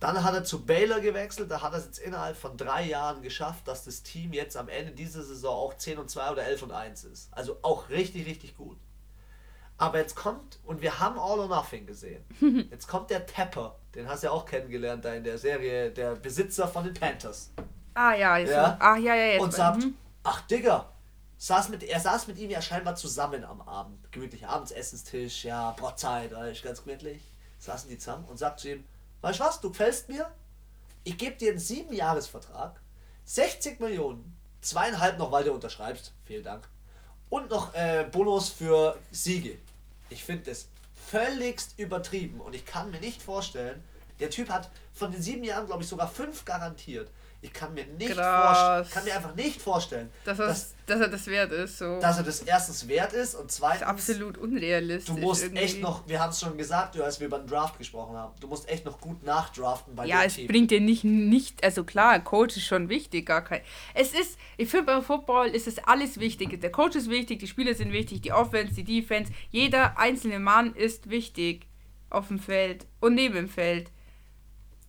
Dann hat er zu Baylor gewechselt, da hat er es jetzt innerhalb von drei Jahren geschafft, dass das Team jetzt am Ende dieser Saison auch 10 und 2 oder 11 und 1 ist. Also auch richtig, richtig gut. Aber jetzt kommt, und wir haben All or Nothing gesehen, jetzt kommt der Tapper, den hast du ja auch kennengelernt da in der Serie, der Besitzer von den Panthers. Ah ja, jetzt Ja. ah ja, ja, jetzt. Und sagt, mhm. ach Digga, saß mit, er saß mit ihm ja scheinbar zusammen am Abend. Gemütlich, abends Essenstisch, ja, Brotzeit, ganz gemütlich. Saßen die zusammen und sagt zu ihm, weißt du was, du gefällst mir, ich gebe dir einen sieben Jahresvertrag, 60 Millionen, zweieinhalb noch, weil du unterschreibst, vielen Dank, und noch äh, Bonus für Siege. Ich finde das völligst übertrieben. Und ich kann mir nicht vorstellen, der Typ hat von den sieben Jahren, glaube ich, sogar fünf garantiert. Ich kann mir nicht vorstellen, kann mir einfach nicht vorstellen, dass, das, dass er das wert ist. So. dass er das erstens wert ist und ist zweitens, absolut unrealistisch. du musst irgendwie. echt noch, wir haben es schon gesagt, als wir über den Draft gesprochen haben, du musst echt noch gut nachdraften bei Ja, dem es Team. bringt dir nicht, nicht, also klar, Coach ist schon wichtig, gar kein. Es ist, ich finde beim Football ist es alles wichtig. Der Coach ist wichtig, die Spieler sind wichtig, die Offense, die Defense. Jeder einzelne Mann ist wichtig auf dem Feld und neben dem Feld.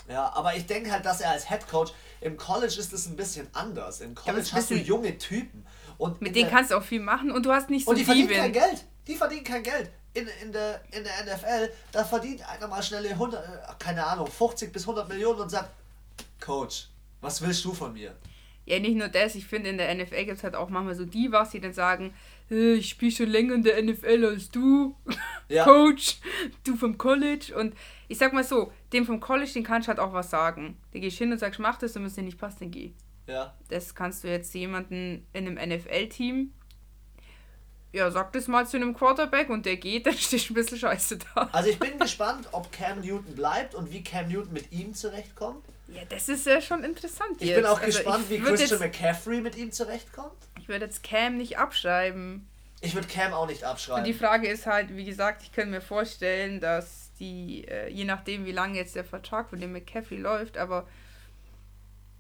Ja, aber ich denke halt, dass er als Head Coach im College ist es ein bisschen anders. Im College hast du junge Typen und Mit denen kannst du auch viel machen und du hast nicht so und die verdienen kein. Geld. Die verdienen kein Geld. In, in, der, in der NFL, da verdient einer mal schnelle 100, äh, keine Ahnung, 50 bis 100 Millionen und sagt, Coach, was willst du von mir? Ja, nicht nur das, ich finde in der NFL gibt es halt auch manchmal so Divas, die dann sagen, "Äh, ich spiele schon länger in der NFL als du, Ja. Coach, du vom College. Und ich sag mal so, dem vom College, den kannst du halt auch was sagen. Da gehst hin und sagst, mach das und wenn es dir nicht passt, dann geh. Ja, Das kannst du jetzt jemanden in einem NFL-Team, ja, sag das mal zu einem Quarterback und der geht, dann stehst du ein bisschen scheiße da. also ich bin gespannt, ob Cam Newton bleibt und wie Cam Newton mit ihm zurechtkommt. Ja, das ist ja schon interessant Ich jetzt. bin auch Also gespannt, wie Christian jetzt, McCaffrey mit ihm zurechtkommt. Ich würde jetzt Cam nicht abschreiben. Ich würde Cam auch nicht Und die abschreiben. Frage ist halt, wie gesagt, ich könnte mir vorstellen, dass die, äh, je nachdem, wie lange jetzt der Vertrag von dem McCaffrey läuft, aber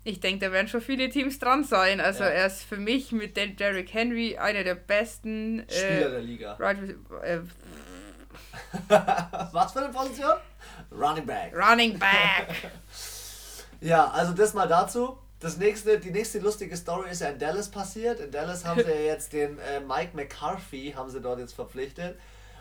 ich denke, da werden schon viele Teams dran sein. Also Ja. er ist für mich mit der Derrick Henry einer der besten Spieler äh, der Liga. right, äh, Was für eine Position? Running Back. Running Back. Ja, also das mal dazu. Das nächste, die nächste lustige Story ist ja in Dallas passiert. In Dallas haben sie ja jetzt den äh, Mike McCarthy, haben sie dort jetzt verpflichtet.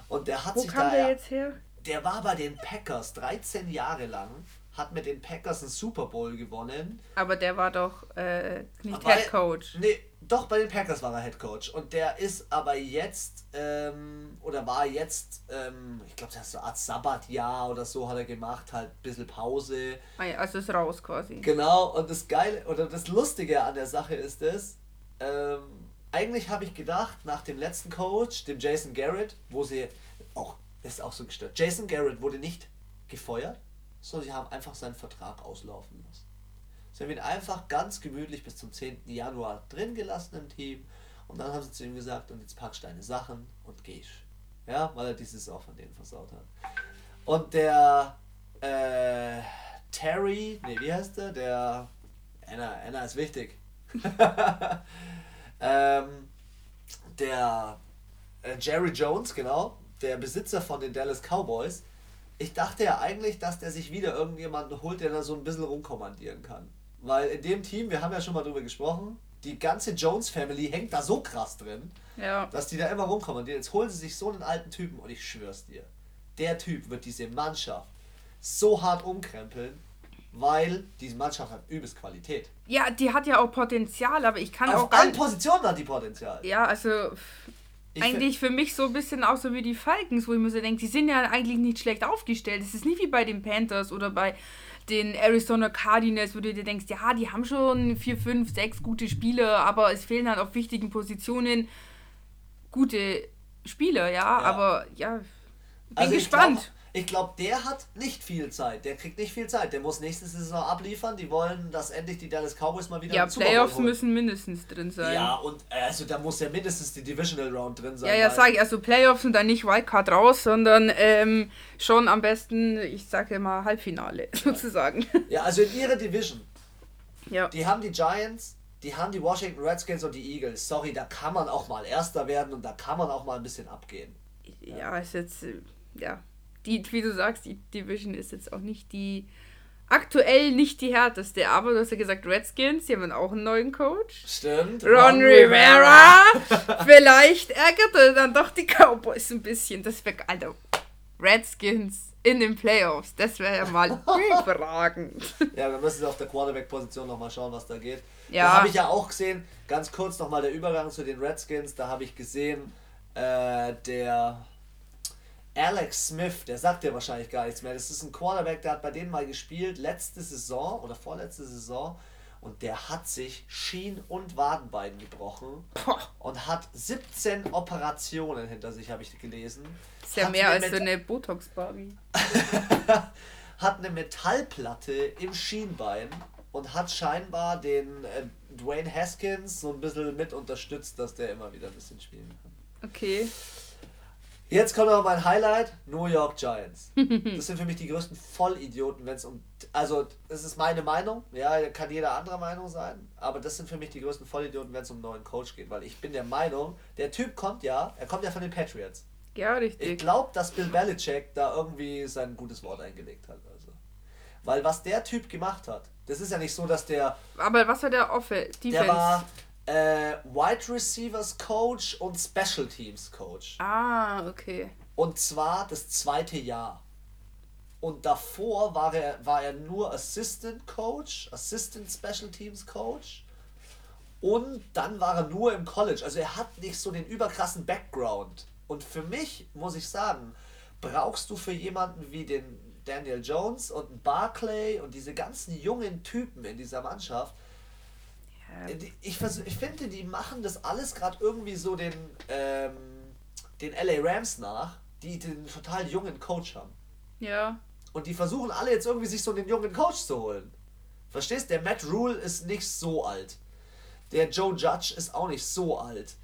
Und der hat Wo sich kam da der jetzt her? Der war bei den Packers 13 Jahre lang, hat mit den Packers einen Super Bowl gewonnen. Aber der war doch äh, nicht aber Head Coach. Nee, doch bei den Packers war er Head Coach. Und der ist aber jetzt, ähm, oder war jetzt, ähm, ich glaube, das ist so eine Art Sabbatjahr oder so hat er gemacht, halt ein bisschen Pause. Ah also ist raus quasi. Genau, und das Geile, oder das Lustige an der Sache ist es, ähm, eigentlich habe ich gedacht, nach dem letzten Coach, dem Jason Garrett, wo sie auch, ist auch so gestört, Jason Garrett wurde nicht gefeuert, sondern sie haben einfach seinen Vertrag auslaufen lassen. Sie haben ihn einfach ganz gemütlich bis zum 10. Januar drin gelassen im Team und dann haben sie zu ihm gesagt, und jetzt packst deine Sachen und gehst. Ja, weil er die Saison von denen versaut hat. Und der äh, Terry, nee, wie heißt der? Der Anna, Anna ist wichtig. ähm, der äh, Jerry Jones, genau, der Besitzer von den Dallas Cowboys, ich dachte ja eigentlich, dass der sich wieder irgendjemanden holt, der da so ein bisschen rumkommandieren kann. Weil in dem Team, wir haben ja schon mal drüber gesprochen, die ganze Jones Family hängt da so krass drin, ja. dass die da immer rumkommandieren. Jetzt holen sie sich so einen alten Typen und ich schwör's dir, der Typ wird diese Mannschaft so hart umkrempeln, weil diese Mannschaft hat übelst Qualität. Ja, die hat ja auch Potenzial, aber ich kann Auf auch. Auf allen Positionen hat die Potenzial. Ja, also. Ich eigentlich für mich so ein bisschen auch so wie die Falcons, wo ich mir so denke, die sind ja eigentlich nicht schlecht aufgestellt. Es ist nicht wie bei den Panthers oder bei den Arizona Cardinals, wo du dir denkst, ja, die haben schon vier, fünf, sechs gute Spieler, aber es fehlen halt auf wichtigen Positionen gute Spieler, ja, ja. aber ja, bin also gespannt. Ich glaube, der hat nicht viel Zeit. Der kriegt nicht viel Zeit. Der muss nächste Saison abliefern. Die wollen, dass endlich die Dallas Cowboys mal wieder Ja, Playoffs müssen mindestens drin sein. Ja, und also da muss ja mindestens die Divisional Round drin sein. Ja, ja, sage ich. Also Playoffs und dann nicht Wildcard raus, sondern ähm, schon am besten, ich sage mal, Halbfinale ja. sozusagen. Ja, also in ihrer Division. Ja. Die haben die Giants, die haben die Washington Redskins und die Eagles. Sorry, da kann man auch mal Erster werden und da kann man auch mal ein bisschen abgehen. Ja, ja ist jetzt, äh, ja die, wie du sagst, die Division ist jetzt auch nicht die, aktuell nicht die härteste, aber du hast ja gesagt Redskins, die haben auch einen neuen Coach. Stimmt. Ron, Ron Rivera. Vielleicht ärgert er dann doch die Cowboys ein bisschen. Das wäre, Alter, Redskins in den Playoffs, das wäre ja mal überragend. Ja, wir müssen auf der Quarterback-Position nochmal schauen, was da geht. Ja. Da habe ich ja auch gesehen, ganz kurz nochmal der Übergang zu den Redskins, da habe ich gesehen, äh, der Alex Smith, der sagt dir wahrscheinlich gar nichts mehr. Das ist ein Quarterback, der hat bei denen mal gespielt, letzte Saison oder vorletzte Saison. Und der hat sich Schien- und Wadenbein gebrochen und hat 17 Operationen hinter sich, habe ich gelesen. Ist ja hat mehr als so eine Botox-Barbie. hat eine Metallplatte im Schienbein und hat scheinbar den äh, Dwayne Haskins so ein bisschen mit unterstützt, dass der immer wieder ein bisschen spielen kann. Okay. Jetzt kommt noch mein Highlight: New York Giants. Das sind für mich die größten Vollidioten, wenn es um. Also, das ist meine Meinung. Ja, kann jeder anderer Meinung sein. Aber das sind für mich die größten Vollidioten, wenn es um einen neuen Coach geht. Weil ich bin der Meinung, der Typ kommt ja, er kommt ja von den Patriots. Ja, richtig. Ich glaube, dass Bill Belichick da irgendwie sein gutes Wort eingelegt hat. Also. Weil was der Typ gemacht hat, das ist ja nicht so, dass der. Aber was war der Offe? Der war äh, Wide Receivers Coach und Special Teams Coach. Ah, okay. Und zwar das zweite Jahr. Und davor war er, war er nur Assistant Coach, Assistant Special Teams Coach. Und dann war er nur im College. Also er hat nicht so den überkrassen Background. Und für mich, muss ich sagen, brauchst du für jemanden wie den Daniel Jones und Barclay und diese ganzen jungen Typen in dieser Mannschaft, äh, ich, ich finde, die machen das alles gerade irgendwie so den, ähm, den LA Rams nach, die den total jungen Coach haben. Ja. Und die versuchen alle jetzt irgendwie sich so einen jungen Coach zu holen. Verstehst? Der Matt Rule ist nicht so alt. Der Joe Judge ist auch nicht so alt.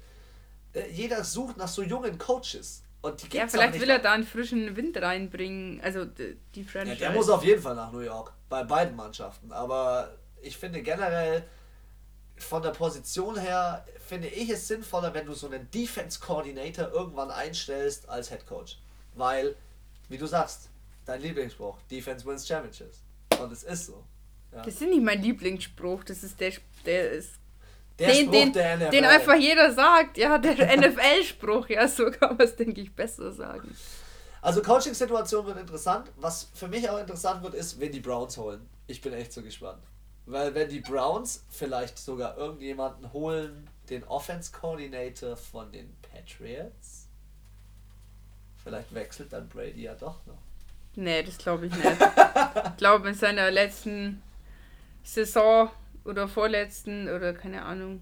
Äh, jeder sucht nach so jungen Coaches. Und die ja, vielleicht will er da einen frischen Wind reinbringen. Also die Franchise. Ja, der muss auf jeden Fall nach New York. Bei beiden Mannschaften. Aber ich finde generell, von der Position her finde ich es sinnvoller, wenn du so einen Defense Coordinator irgendwann einstellst als Head Coach. Weil, wie du sagst, dein Lieblingsspruch, Defense wins Championships. Und es ist so. Ja. Das ist nicht mein Lieblingsspruch, das ist der, der ist der den, Spruch den, der NFL. Den einfach jeder sagt, ja, der NFL-Spruch, ja, so kann man es, denke ich, besser sagen. Also Coaching-Situation wird interessant. Was für mich auch interessant wird, ist, wen die Browns holen. Ich bin echt so gespannt. Weil wenn die Browns vielleicht sogar irgendjemanden holen, den Offense Coordinator von den Patriots, vielleicht wechselt dann Brady ja doch noch. Nee, das glaube ich nicht. ich glaube, in seiner letzten Saison oder vorletzten oder keine Ahnung.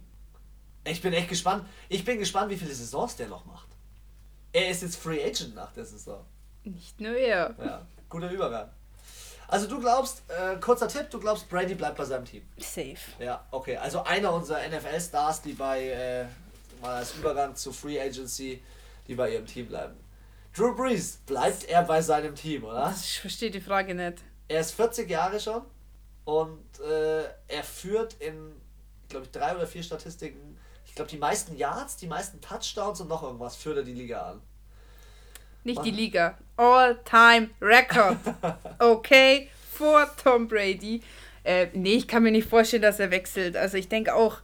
Ich bin echt gespannt. Ich bin gespannt, wie viele Saisons der noch macht. Er ist jetzt Free Agent nach der Saison. Nicht nur er. Ja, guter Übergang. Also du glaubst, äh, kurzer Tipp, du glaubst, Brady bleibt bei seinem Team. Safe. Ja, okay. Also einer unserer NFL-Stars, die bei, äh, mal als Übergang zu Free Agency, die bei ihrem Team bleiben. Drew Brees, bleibt er bei seinem Team, oder? Ich verstehe die Frage nicht. Er ist 40 Jahre schon und äh, er führt in, glaube ich, drei oder vier Statistiken, ich glaube, die meisten Yards, die meisten Touchdowns und noch irgendwas führt er die Liga an. Nicht Mann. die Liga. All-Time Record. Okay, vor Tom Brady. Äh, nee, ich kann mir nicht vorstellen, dass er wechselt. Also ich denke auch,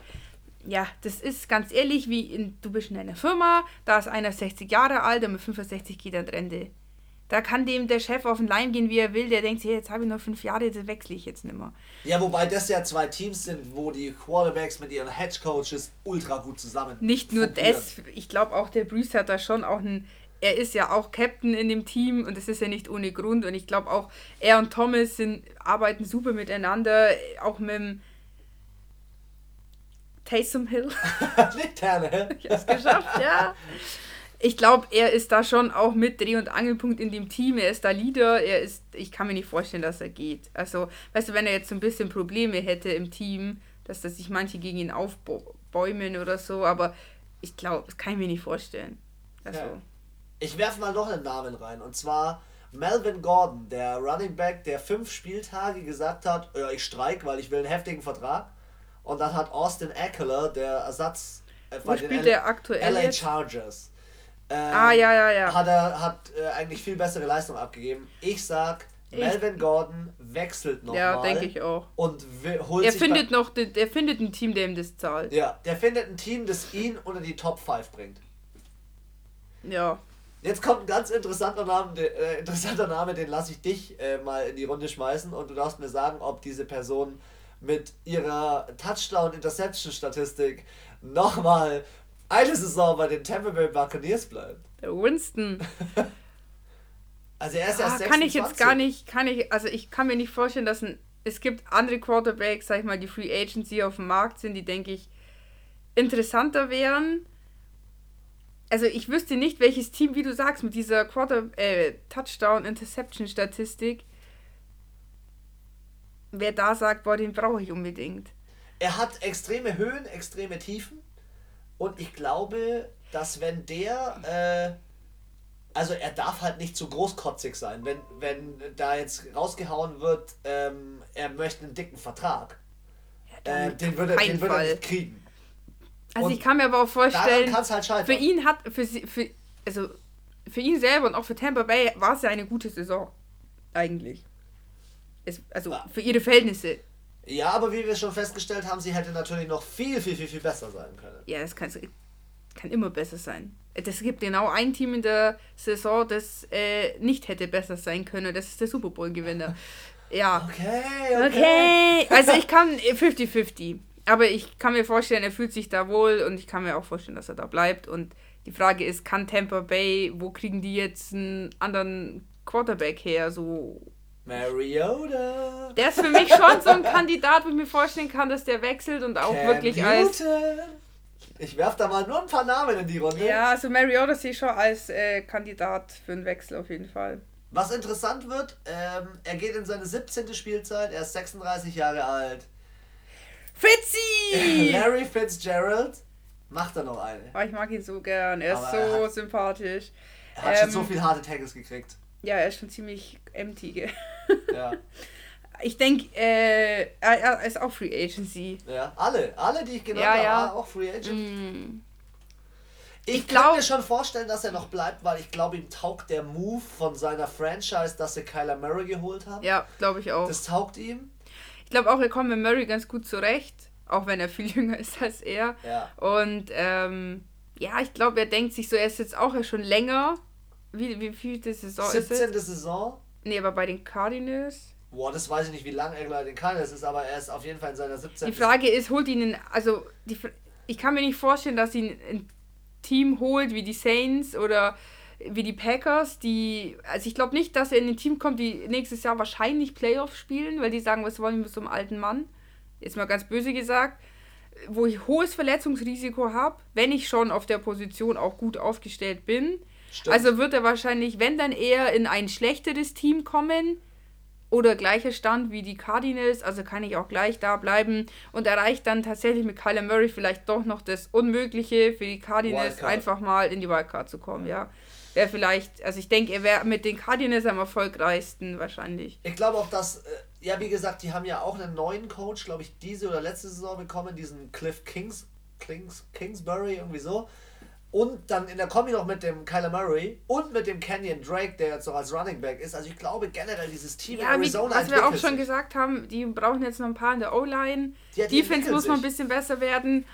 ja, das ist ganz ehrlich, wie in, du bist in einer Firma, da ist einer 60 Jahre alt und mit 65 geht er in Rente. Da kann dem der Chef auf den Leim gehen, wie er will. Der denkt sich, jetzt habe ich noch fünf Jahre, das wechsle ich jetzt nicht mehr. Ja, wobei das ja zwei Teams sind, wo die Quarterbacks mit ihren Headcoaches ultra gut zusammen. Nicht nur fungieren. das, ich glaube auch der Bruce hat da schon auch ein. Er ist ja auch Captain in dem Team und das ist ja nicht ohne Grund. Und ich glaube auch, er und Thomas sind, arbeiten super miteinander, auch mit dem Taysom Hill. Nicht Tannehill. Ich hab's geschafft, ja. Ich glaube, er ist da schon auch mit Dreh- und Angelpunkt in dem Team. Er ist da Leader. Er ist, ich kann mir nicht vorstellen, dass er geht. Also, weißt du, wenn er jetzt so ein bisschen Probleme hätte im Team, dass da sich manche gegen ihn aufbäumen oder so, aber ich glaube, das kann ich mir nicht vorstellen. Also, Ja. Ich werfe mal noch einen Namen rein und zwar Melvin Gordon, der Running Back, der fünf Spieltage gesagt hat, ja, ich streik, weil ich will einen heftigen Vertrag. Und dann hat Austin Eckler, der Ersatz äh, spielt er aktuell LA? Chargers. Ähm, Ah, ja, ja, ja. Hat er hat äh, eigentlich viel bessere Leistung abgegeben. Ich sag, Ich- Melvin Gordon wechselt nochmal. Ja, denke ich auch. Und holt Er sich findet bei, noch, der findet ein Team, der ihm das zahlt. Ja, der findet ein Team, das ihn unter die Top 5 bringt. Ja. Jetzt kommt ein ganz interessanter Name, äh, interessanter Name, den lasse ich dich äh, mal in die Runde schmeißen und du darfst mir sagen, ob diese Person mit ihrer Touchdown-Interception-Statistik nochmal eine Saison bei den Tampa Bay Buccaneers bleibt. Der Winston. Also er ist Ah, erst 26. kann ich jetzt gar nicht, kann ich, also ich kann mir nicht vorstellen, dass ein, es gibt andere Quarterbacks, sag ich mal, die Free Agency auf dem Markt sind, die, denke ich, interessanter wären. Also ich wüsste nicht, welches Team, wie du sagst, mit dieser Quarter, äh, Touchdown-Interception-Statistik, wer da sagt, boah, den brauche ich unbedingt. Er hat extreme Höhen, extreme Tiefen und ich glaube, dass wenn der, äh, also er darf halt nicht zu großkotzig sein, wenn, wenn da jetzt rausgehauen wird, ähm, er möchte einen dicken Vertrag. Äh, den würde er, den würde er nicht kriegen. Also Und ich kann mir aber auch vorstellen, halt für ihn hat, für, sie- für, also für ihn selber und auch für Tampa Bay war es ja eine gute Saison. Eigentlich. Es, also Ja. für ihre Verhältnisse. Ja, aber wie wir schon festgestellt haben, sie hätte natürlich noch viel, viel, viel, viel besser sein können. Ja, das kann, kann immer besser sein. Es gibt genau ein Team in der Saison, das äh, nicht hätte besser sein können. Das ist der Super Bowl-Gewinner. Ja. Okay, Okay. Also ich kann 50-50. Aber ich kann mir vorstellen, er fühlt sich da wohl und ich kann mir auch vorstellen, dass er da bleibt. Und die Frage ist, kann Tampa Bay, wo kriegen die jetzt einen anderen Quarterback her? So. Mariota. Der ist für mich schon so ein Kandidat, wo ich mir vorstellen kann, dass der wechselt und auch Cam wirklich als. Newton. Ich werf da mal nur ein paar Namen in die Runde. Ja, also Mariota sehe ich schon als äh, Kandidat für einen Wechsel auf jeden Fall. Was interessant wird, ähm, er geht in seine 17. Spielzeit, er ist 36 Jahre alt. Fitzy! Larry Fitzgerald macht da noch eine. Oh, ich mag ihn so gern. Er ist Aber so er hat- sympathisch. Er hat schon Ähm, so viele harte Tackles gekriegt. Ja, er ist schon ziemlich empty. gell? Ja. Ich denke, äh, er, ist auch Free Agency. ja. Alle, alle, die ich genannt Ja, habe, ja. auch Free Agent. Mm. Ich, Ich kann mir schon vorstellen, dass er noch bleibt, weil ich glaube, ihm taugt der Move von seiner Franchise, dass sie Kyler Murray geholt haben. Ja, glaube ich auch. Das taugt ihm. Ich glaube auch, er kommt mit Murray ganz gut zurecht, auch wenn er viel jünger ist als er. Ja. Und ähm, ja, ich glaube, er denkt sich so, er ist jetzt auch schon länger Wie, wie viel die Saison 17. ist es? Saison. Nee, aber bei den Cardinals. Boah, das weiß ich nicht, wie lange er bei den Cardinals ist, aber er ist auf jeden Fall in seiner 17. Die Frage ist, holt ihn in, also die, ich kann mir nicht vorstellen, dass ihn ein Team holt wie die Saints oder wie die Packers, die, also ich glaube nicht, dass er in ein Team kommt, die nächstes Jahr wahrscheinlich Playoffs spielen, weil die sagen, was wollen wir mit so einem alten Mann? Jetzt mal ganz böse gesagt, wo ich hohes Verletzungsrisiko habe, wenn ich schon auf der Position auch gut aufgestellt bin. Stimmt. Also wird er wahrscheinlich, wenn dann eher in ein schlechteres Team kommen oder gleicher Stand wie die Cardinals, also kann ich auch gleich da bleiben und erreicht dann tatsächlich mit Kyler Murray vielleicht doch noch das Unmögliche für die Cardinals Wildcard. einfach mal in die Wildcard zu kommen, ja. Wäre vielleicht, also ich denke, er wäre mit den Cardinals am erfolgreichsten wahrscheinlich. Ich glaube auch, dass, äh, ja, wie gesagt, die haben ja auch einen neuen Coach, glaube ich, diese oder letzte Saison bekommen, diesen Cliff Kings, Kings, Kingsbury, irgendwie so. Und dann in der Kombi noch mit dem Kyler Murray und mit dem Kenyon Drake, der jetzt noch als Running Back ist. Also ich glaube generell dieses Team Ja, in wie, Arizona was wir auch schon gesagt haben, die brauchen jetzt noch ein paar in der O-Line. Ja, die Defense muss noch ein bisschen besser werden.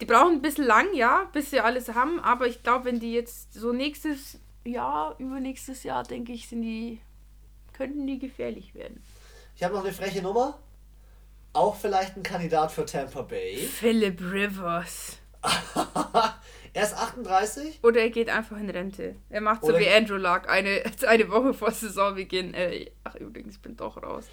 Die brauchen ein bisschen lang, ja, bis sie alles haben. Aber ich glaube, wenn die jetzt so nächstes Jahr, übernächstes Jahr, denke ich, sind die, könnten die gefährlich werden. Ich habe noch eine freche Nummer. Auch vielleicht ein Kandidat für Tampa Bay. Philip Rivers. er ist 38. Oder er geht einfach in Rente. Er macht so Oder- wie Andrew Luck, eine, eine Woche vor Saisonbeginn. Äh, ach, übrigens, ich bin doch raus.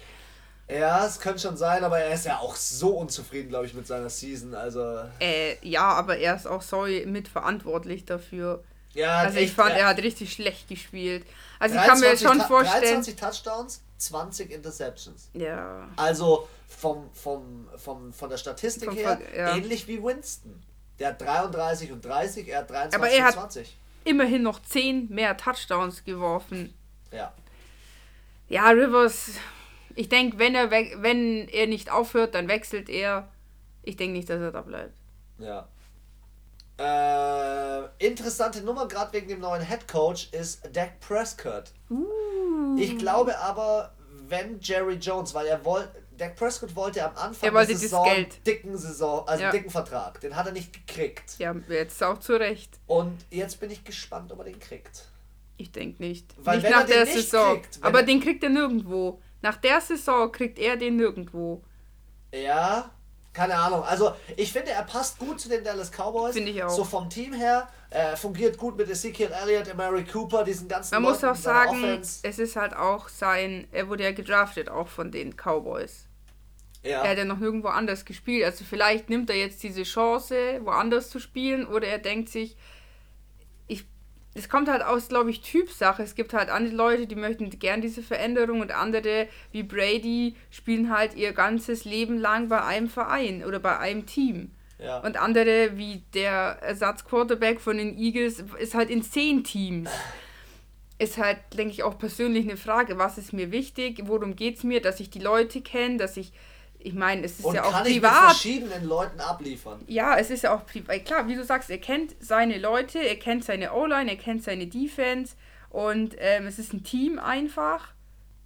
Ja, es könnte schon sein, aber er ist ja auch so unzufrieden, glaube ich, mit seiner Season. Also, Äh, ja, aber er ist auch sorry mitverantwortlich dafür. ja, Also ich echt, fand, ja. er hat richtig schlecht gespielt. Also ich kann mir 23 schon vorstellen. 23 Touchdowns, 20 Interceptions. Ja. Also vom, vom, vom, von der Statistik Vom her ja. ähnlich wie Winston. Der hat 33 und 30, er hat 23 Aber er hat- und 20. Immerhin noch 10 mehr Touchdowns geworfen. Ja. Ja, Rivers, ich denke, wenn er we- wenn er nicht aufhört, dann wechselt er. Ich denke nicht, dass er da bleibt. Ja. Äh, interessante Nummer, gerade wegen dem neuen Head Coach, ist Dak Prescott. Uh. Ich glaube aber, wenn Jerry Jones, weil er wollte, Dak Prescott wollte am Anfang Er der Saison Geld. dicken Saison, also Ja. dicken Vertrag. Den hat er nicht gekriegt. Ja, jetzt auch zu Recht. Und jetzt bin ich gespannt, ob er den kriegt. Ich denke nicht. Weil nicht wenn nach er den der Saison. kriegt, Aber er- den kriegt er nirgendwo. Nach der Saison kriegt er den nirgendwo. Ja, keine Ahnung. Also ich finde, er passt gut zu den Dallas Cowboys. Finde ich auch. So vom Team her. Er fungiert gut mit Ezekiel Elliott, Mary Cooper, diesen ganzen Man muss Leuten auch in seiner sagen, Offense. es ist halt auch sein, er wurde ja gedraftet auch von den Cowboys. Ja. Er hat ja noch nirgendwo anders gespielt. Also vielleicht nimmt er jetzt diese Chance, woanders zu spielen, oder er denkt sich, ich, es kommt halt aus, glaube ich, Typsache. Es gibt halt andere Leute, die möchten gern diese Veränderung und andere, wie Brady, spielen halt ihr ganzes Leben lang bei einem Verein oder bei einem Team. ja. Und andere, wie der Ersatzquarterback von den Eagles, ist halt in zehn Teams. Ist halt, denke ich, auch persönlich eine Frage, was ist mir wichtig, worum geht es mir, dass ich die Leute kenne, dass ich, ich meine, es ist Und ja auch kann ich mit privat. verschiedenen Leuten abliefern. Ja, es ist ja auch privat. Klar, wie du sagst, er kennt seine Leute, er kennt seine O-Line, er kennt seine Defense und ähm, es ist ein Team einfach.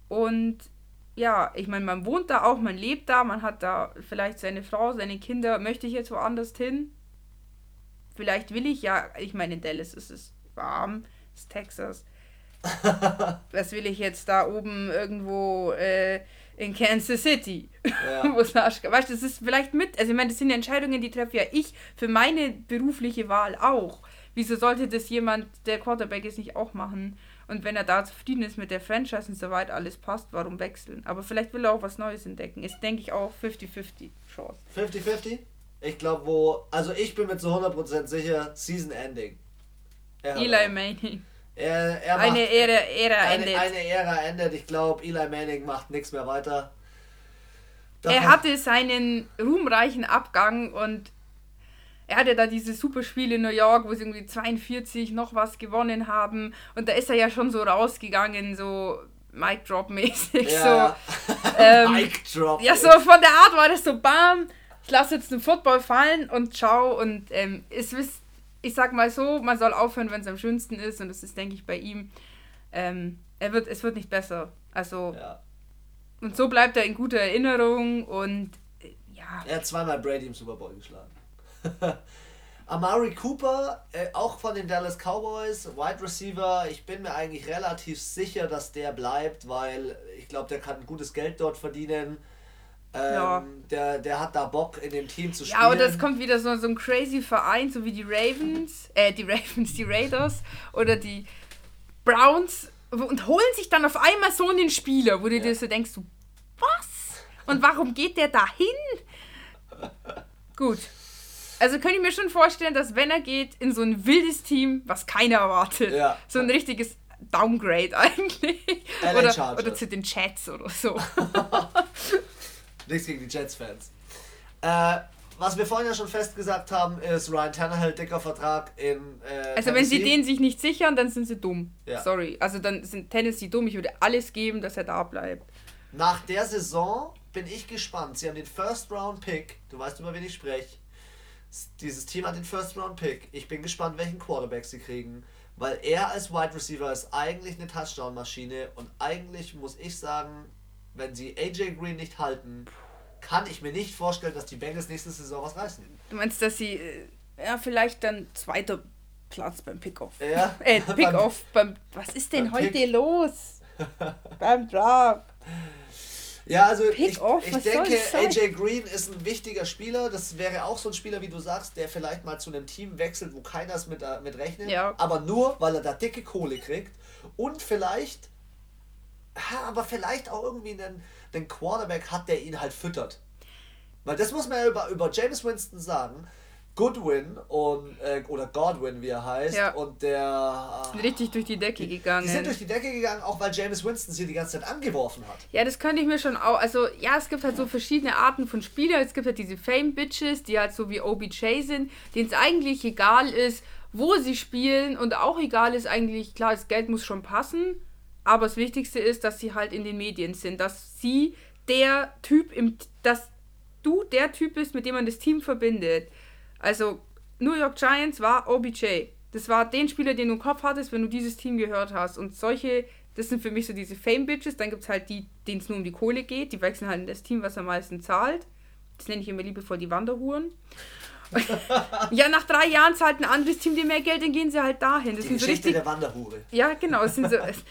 Und ja, ich meine, man wohnt da auch, man lebt da, man hat da vielleicht seine Frau, seine Kinder. Möchte ich jetzt woanders hin? Vielleicht will ich ja, ich meine, in Dallas ist es warm, ist Texas. Was will ich jetzt da oben irgendwo äh, in Kansas City? Ja. Weißt du, das ist vielleicht mit, also ich meine, das sind Entscheidungen, die treffe ja ich für meine berufliche Wahl auch. Wieso sollte das jemand, der Quarterback ist, nicht auch machen? Und wenn er da zufrieden ist mit der Franchise und soweit alles passt, warum wechseln? Aber vielleicht will er auch was Neues entdecken. Ist, denke ich, auch 50-50 Chance. 50-50? Ich glaube, wo. Also ich bin mir zu 100% sicher, Season Ending. Eli. Manning. Er, er macht, Eine Ära, Ära eine, endet. eine Ära endet. Ich glaube, Eli Manning macht nichts mehr weiter. er Davon- hatte seinen ruhmreichen Abgang und er hatte da diese Superspiele in New York, wo sie irgendwie 42 noch was gewonnen haben. Und da ist er ja schon so rausgegangen, so Mic Drop mäßig. Ja. So, ähm, Mic Drop. ja, so von der Art war das so bam, ich lasse jetzt den Football fallen und ciao. Und ähm, es ist, ich sag mal so, man soll aufhören, wenn es am schönsten ist. Und das ist, denke ich, bei ihm. Ähm, er wird, es wird nicht besser. Also, Ja. und so bleibt er in guter Erinnerung und äh, ja. Er hat zweimal Brady im Super Bowl geschlagen. Amari Cooper, äh, auch von den Dallas Cowboys, Wide Receiver. Ich bin mir eigentlich relativ sicher, dass der bleibt, weil ich glaube, der kann gutes Geld dort verdienen. Ähm, ja. der, der hat da Bock in dem Team zu spielen. Ja, oder es kommt wieder so, so ein crazy Verein, so wie die Ravens, äh, die Ravens, die Raiders oder die Browns und holen sich dann auf einmal so einen Spieler, wo du ja. dir so denkst, was? Und warum geht der da hin? Gut. Also könnte ich mir schon vorstellen, dass wenn er geht in so ein wildes Team, was keiner erwartet, ja. so ein richtiges Downgrade eigentlich. oder, oder zu den Chats oder so. Nichts gegen die Jets-Fans. Äh, was wir vorhin ja schon festgesagt haben, ist Ryan Tannehill, dicker Vertrag in. Äh, also, wenn sie den sich nicht sichern, dann sind sie dumm. Ja. Sorry. Also, dann sind Tennessee dumm. Ich würde alles geben, dass er da bleibt. Nach der Saison bin ich gespannt. Sie haben den First Round Pick. Du weißt, über wen ich spreche. Dieses Team hat den First Round Pick. Ich bin gespannt, welchen Quarterback sie kriegen. Weil er als Wide Receiver ist eigentlich eine Touchdown-Maschine. Und eigentlich muss ich sagen, wenn sie AJ Green nicht halten, kann ich mir nicht vorstellen, dass die Bengals nächste Saison was reißen. Du meinst, dass sie äh, ja vielleicht dann zweiter Platz beim Pickoff. Ja. äh, Pickoff beim, was ist denn heute Pick los? beim Draft. Ja, also ich, ich denke, AJ Green ist ein wichtiger Spieler. Das wäre auch so ein Spieler, wie du sagst, der vielleicht mal zu einem Team wechselt, wo keiner es mit, äh, mit rechnet. Ja. Aber nur, weil er da dicke Kohle kriegt. Und vielleicht, aber vielleicht auch irgendwie einen, einen Quarterback hat, der ihn halt füttert. Weil das muss man ja über, über James Winston sagen. Goodwin und äh, oder Godwin, wie er heißt, ja. und der sind richtig durch die Decke gegangen. Die sind durch die Decke gegangen, auch weil James Winston sie die ganze Zeit angeworfen hat. Ja, das könnte ich mir schon auch. Also ja, es gibt halt so verschiedene Arten von Spielern. Es gibt halt diese Fame Bitches, die halt so wie OBJ sind, denen es eigentlich egal ist, wo sie spielen und auch egal ist eigentlich klar, das Geld muss schon passen. Aber das Wichtigste ist, dass sie halt in den Medien sind, dass sie der Typ im, dass du der Typ bist, mit dem man das Team verbindet. Also New York Giants war OBJ. Das war den Spieler, den du im Kopf hattest, wenn du dieses Team gehört hast. Und solche, das sind für mich so diese Fame-Bitches. Dann gibt es halt die, denen es nur um die Kohle geht. Die wechseln halt in das Team, was am meisten zahlt. Das nenne ich immer liebevoll die Wanderhuren. ja, nach drei Jahren zahlt ein anderes Team dir mehr Geld, dann gehen sie halt dahin. Das die sind Geschichte so richtig, der Wanderhure. Ja, genau. Es sind so, es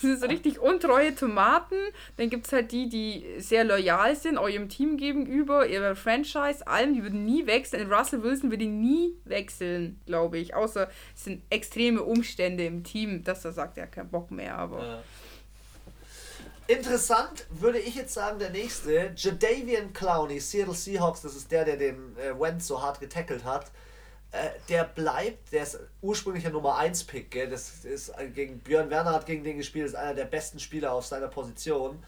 sind so richtig untreue Tomaten. Dann gibt es halt die, die sehr loyal sind, eurem Team gegenüber, ihrer Franchise, allem. Die würden nie wechseln. Russell Wilson würde nie wechseln, glaube ich. Außer es sind extreme Umstände im Team, dass er sagt, er hat keinen Bock mehr. Aber. Ja. Interessant würde ich jetzt sagen, der nächste, Jadavian Clowney, Seattle Seahawks, das ist der, der den äh, Wentz so hart getackelt hat. Äh, der bleibt, der ist ursprünglich der Nummer 1 Pick, gell? das ist äh, gegen Björn Werner hat gegen den gespielt, ist einer der besten Spieler auf seiner Position.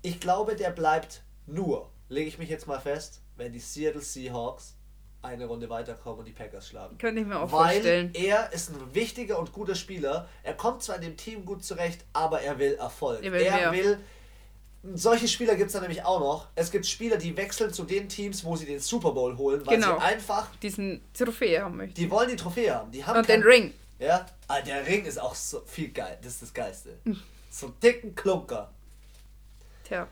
Ich glaube, der bleibt nur, lege ich mich jetzt mal fest, wenn die Seattle Seahawks eine Runde weiterkommen und die Packers schlagen. Könnte ich mir auch Weil vorstellen. Er ist ein wichtiger und guter Spieler. Er kommt zwar in dem Team gut zurecht, aber er will Erfolg. Er will, er will solche Spieler gibt es dann nämlich auch noch. Es gibt Spieler, die wechseln zu den Teams, wo sie den Super Bowl holen, weil genau. sie einfach diesen Trophäe haben möchten. Die wollen die Trophäe haben. Die haben und kein, den Ring. Ja, ah, der Ring ist auch so viel geil. Das ist das Geilste. Hm. So dicken Klunker. Tja.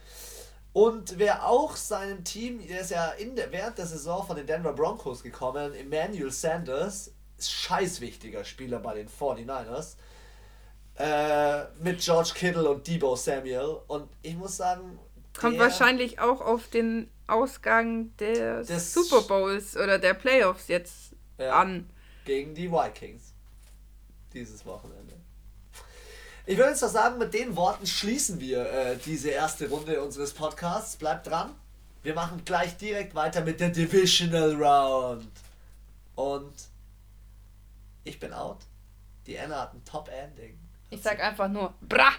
Und wer auch seinem Team, der ist ja in der, während der Saison von den Denver Broncos gekommen, Emmanuel Sanders, ist scheißwichtiger Spieler bei den 49ers. Äh, mit George Kittle und Debo Samuel. Und ich muss sagen. Kommt wahrscheinlich auch auf den Ausgang des, des Super Bowls oder der Playoffs jetzt ja, an. Gegen die Vikings. Dieses Wochenende. Ich würde jetzt doch sagen, mit den Worten schließen wir äh, diese erste Runde unseres Podcasts. Bleibt dran. Wir machen gleich direkt weiter mit der Divisional Round. Und ich bin out. Die Anna hat ein Top-Ending. Ich sag einfach nur, brah!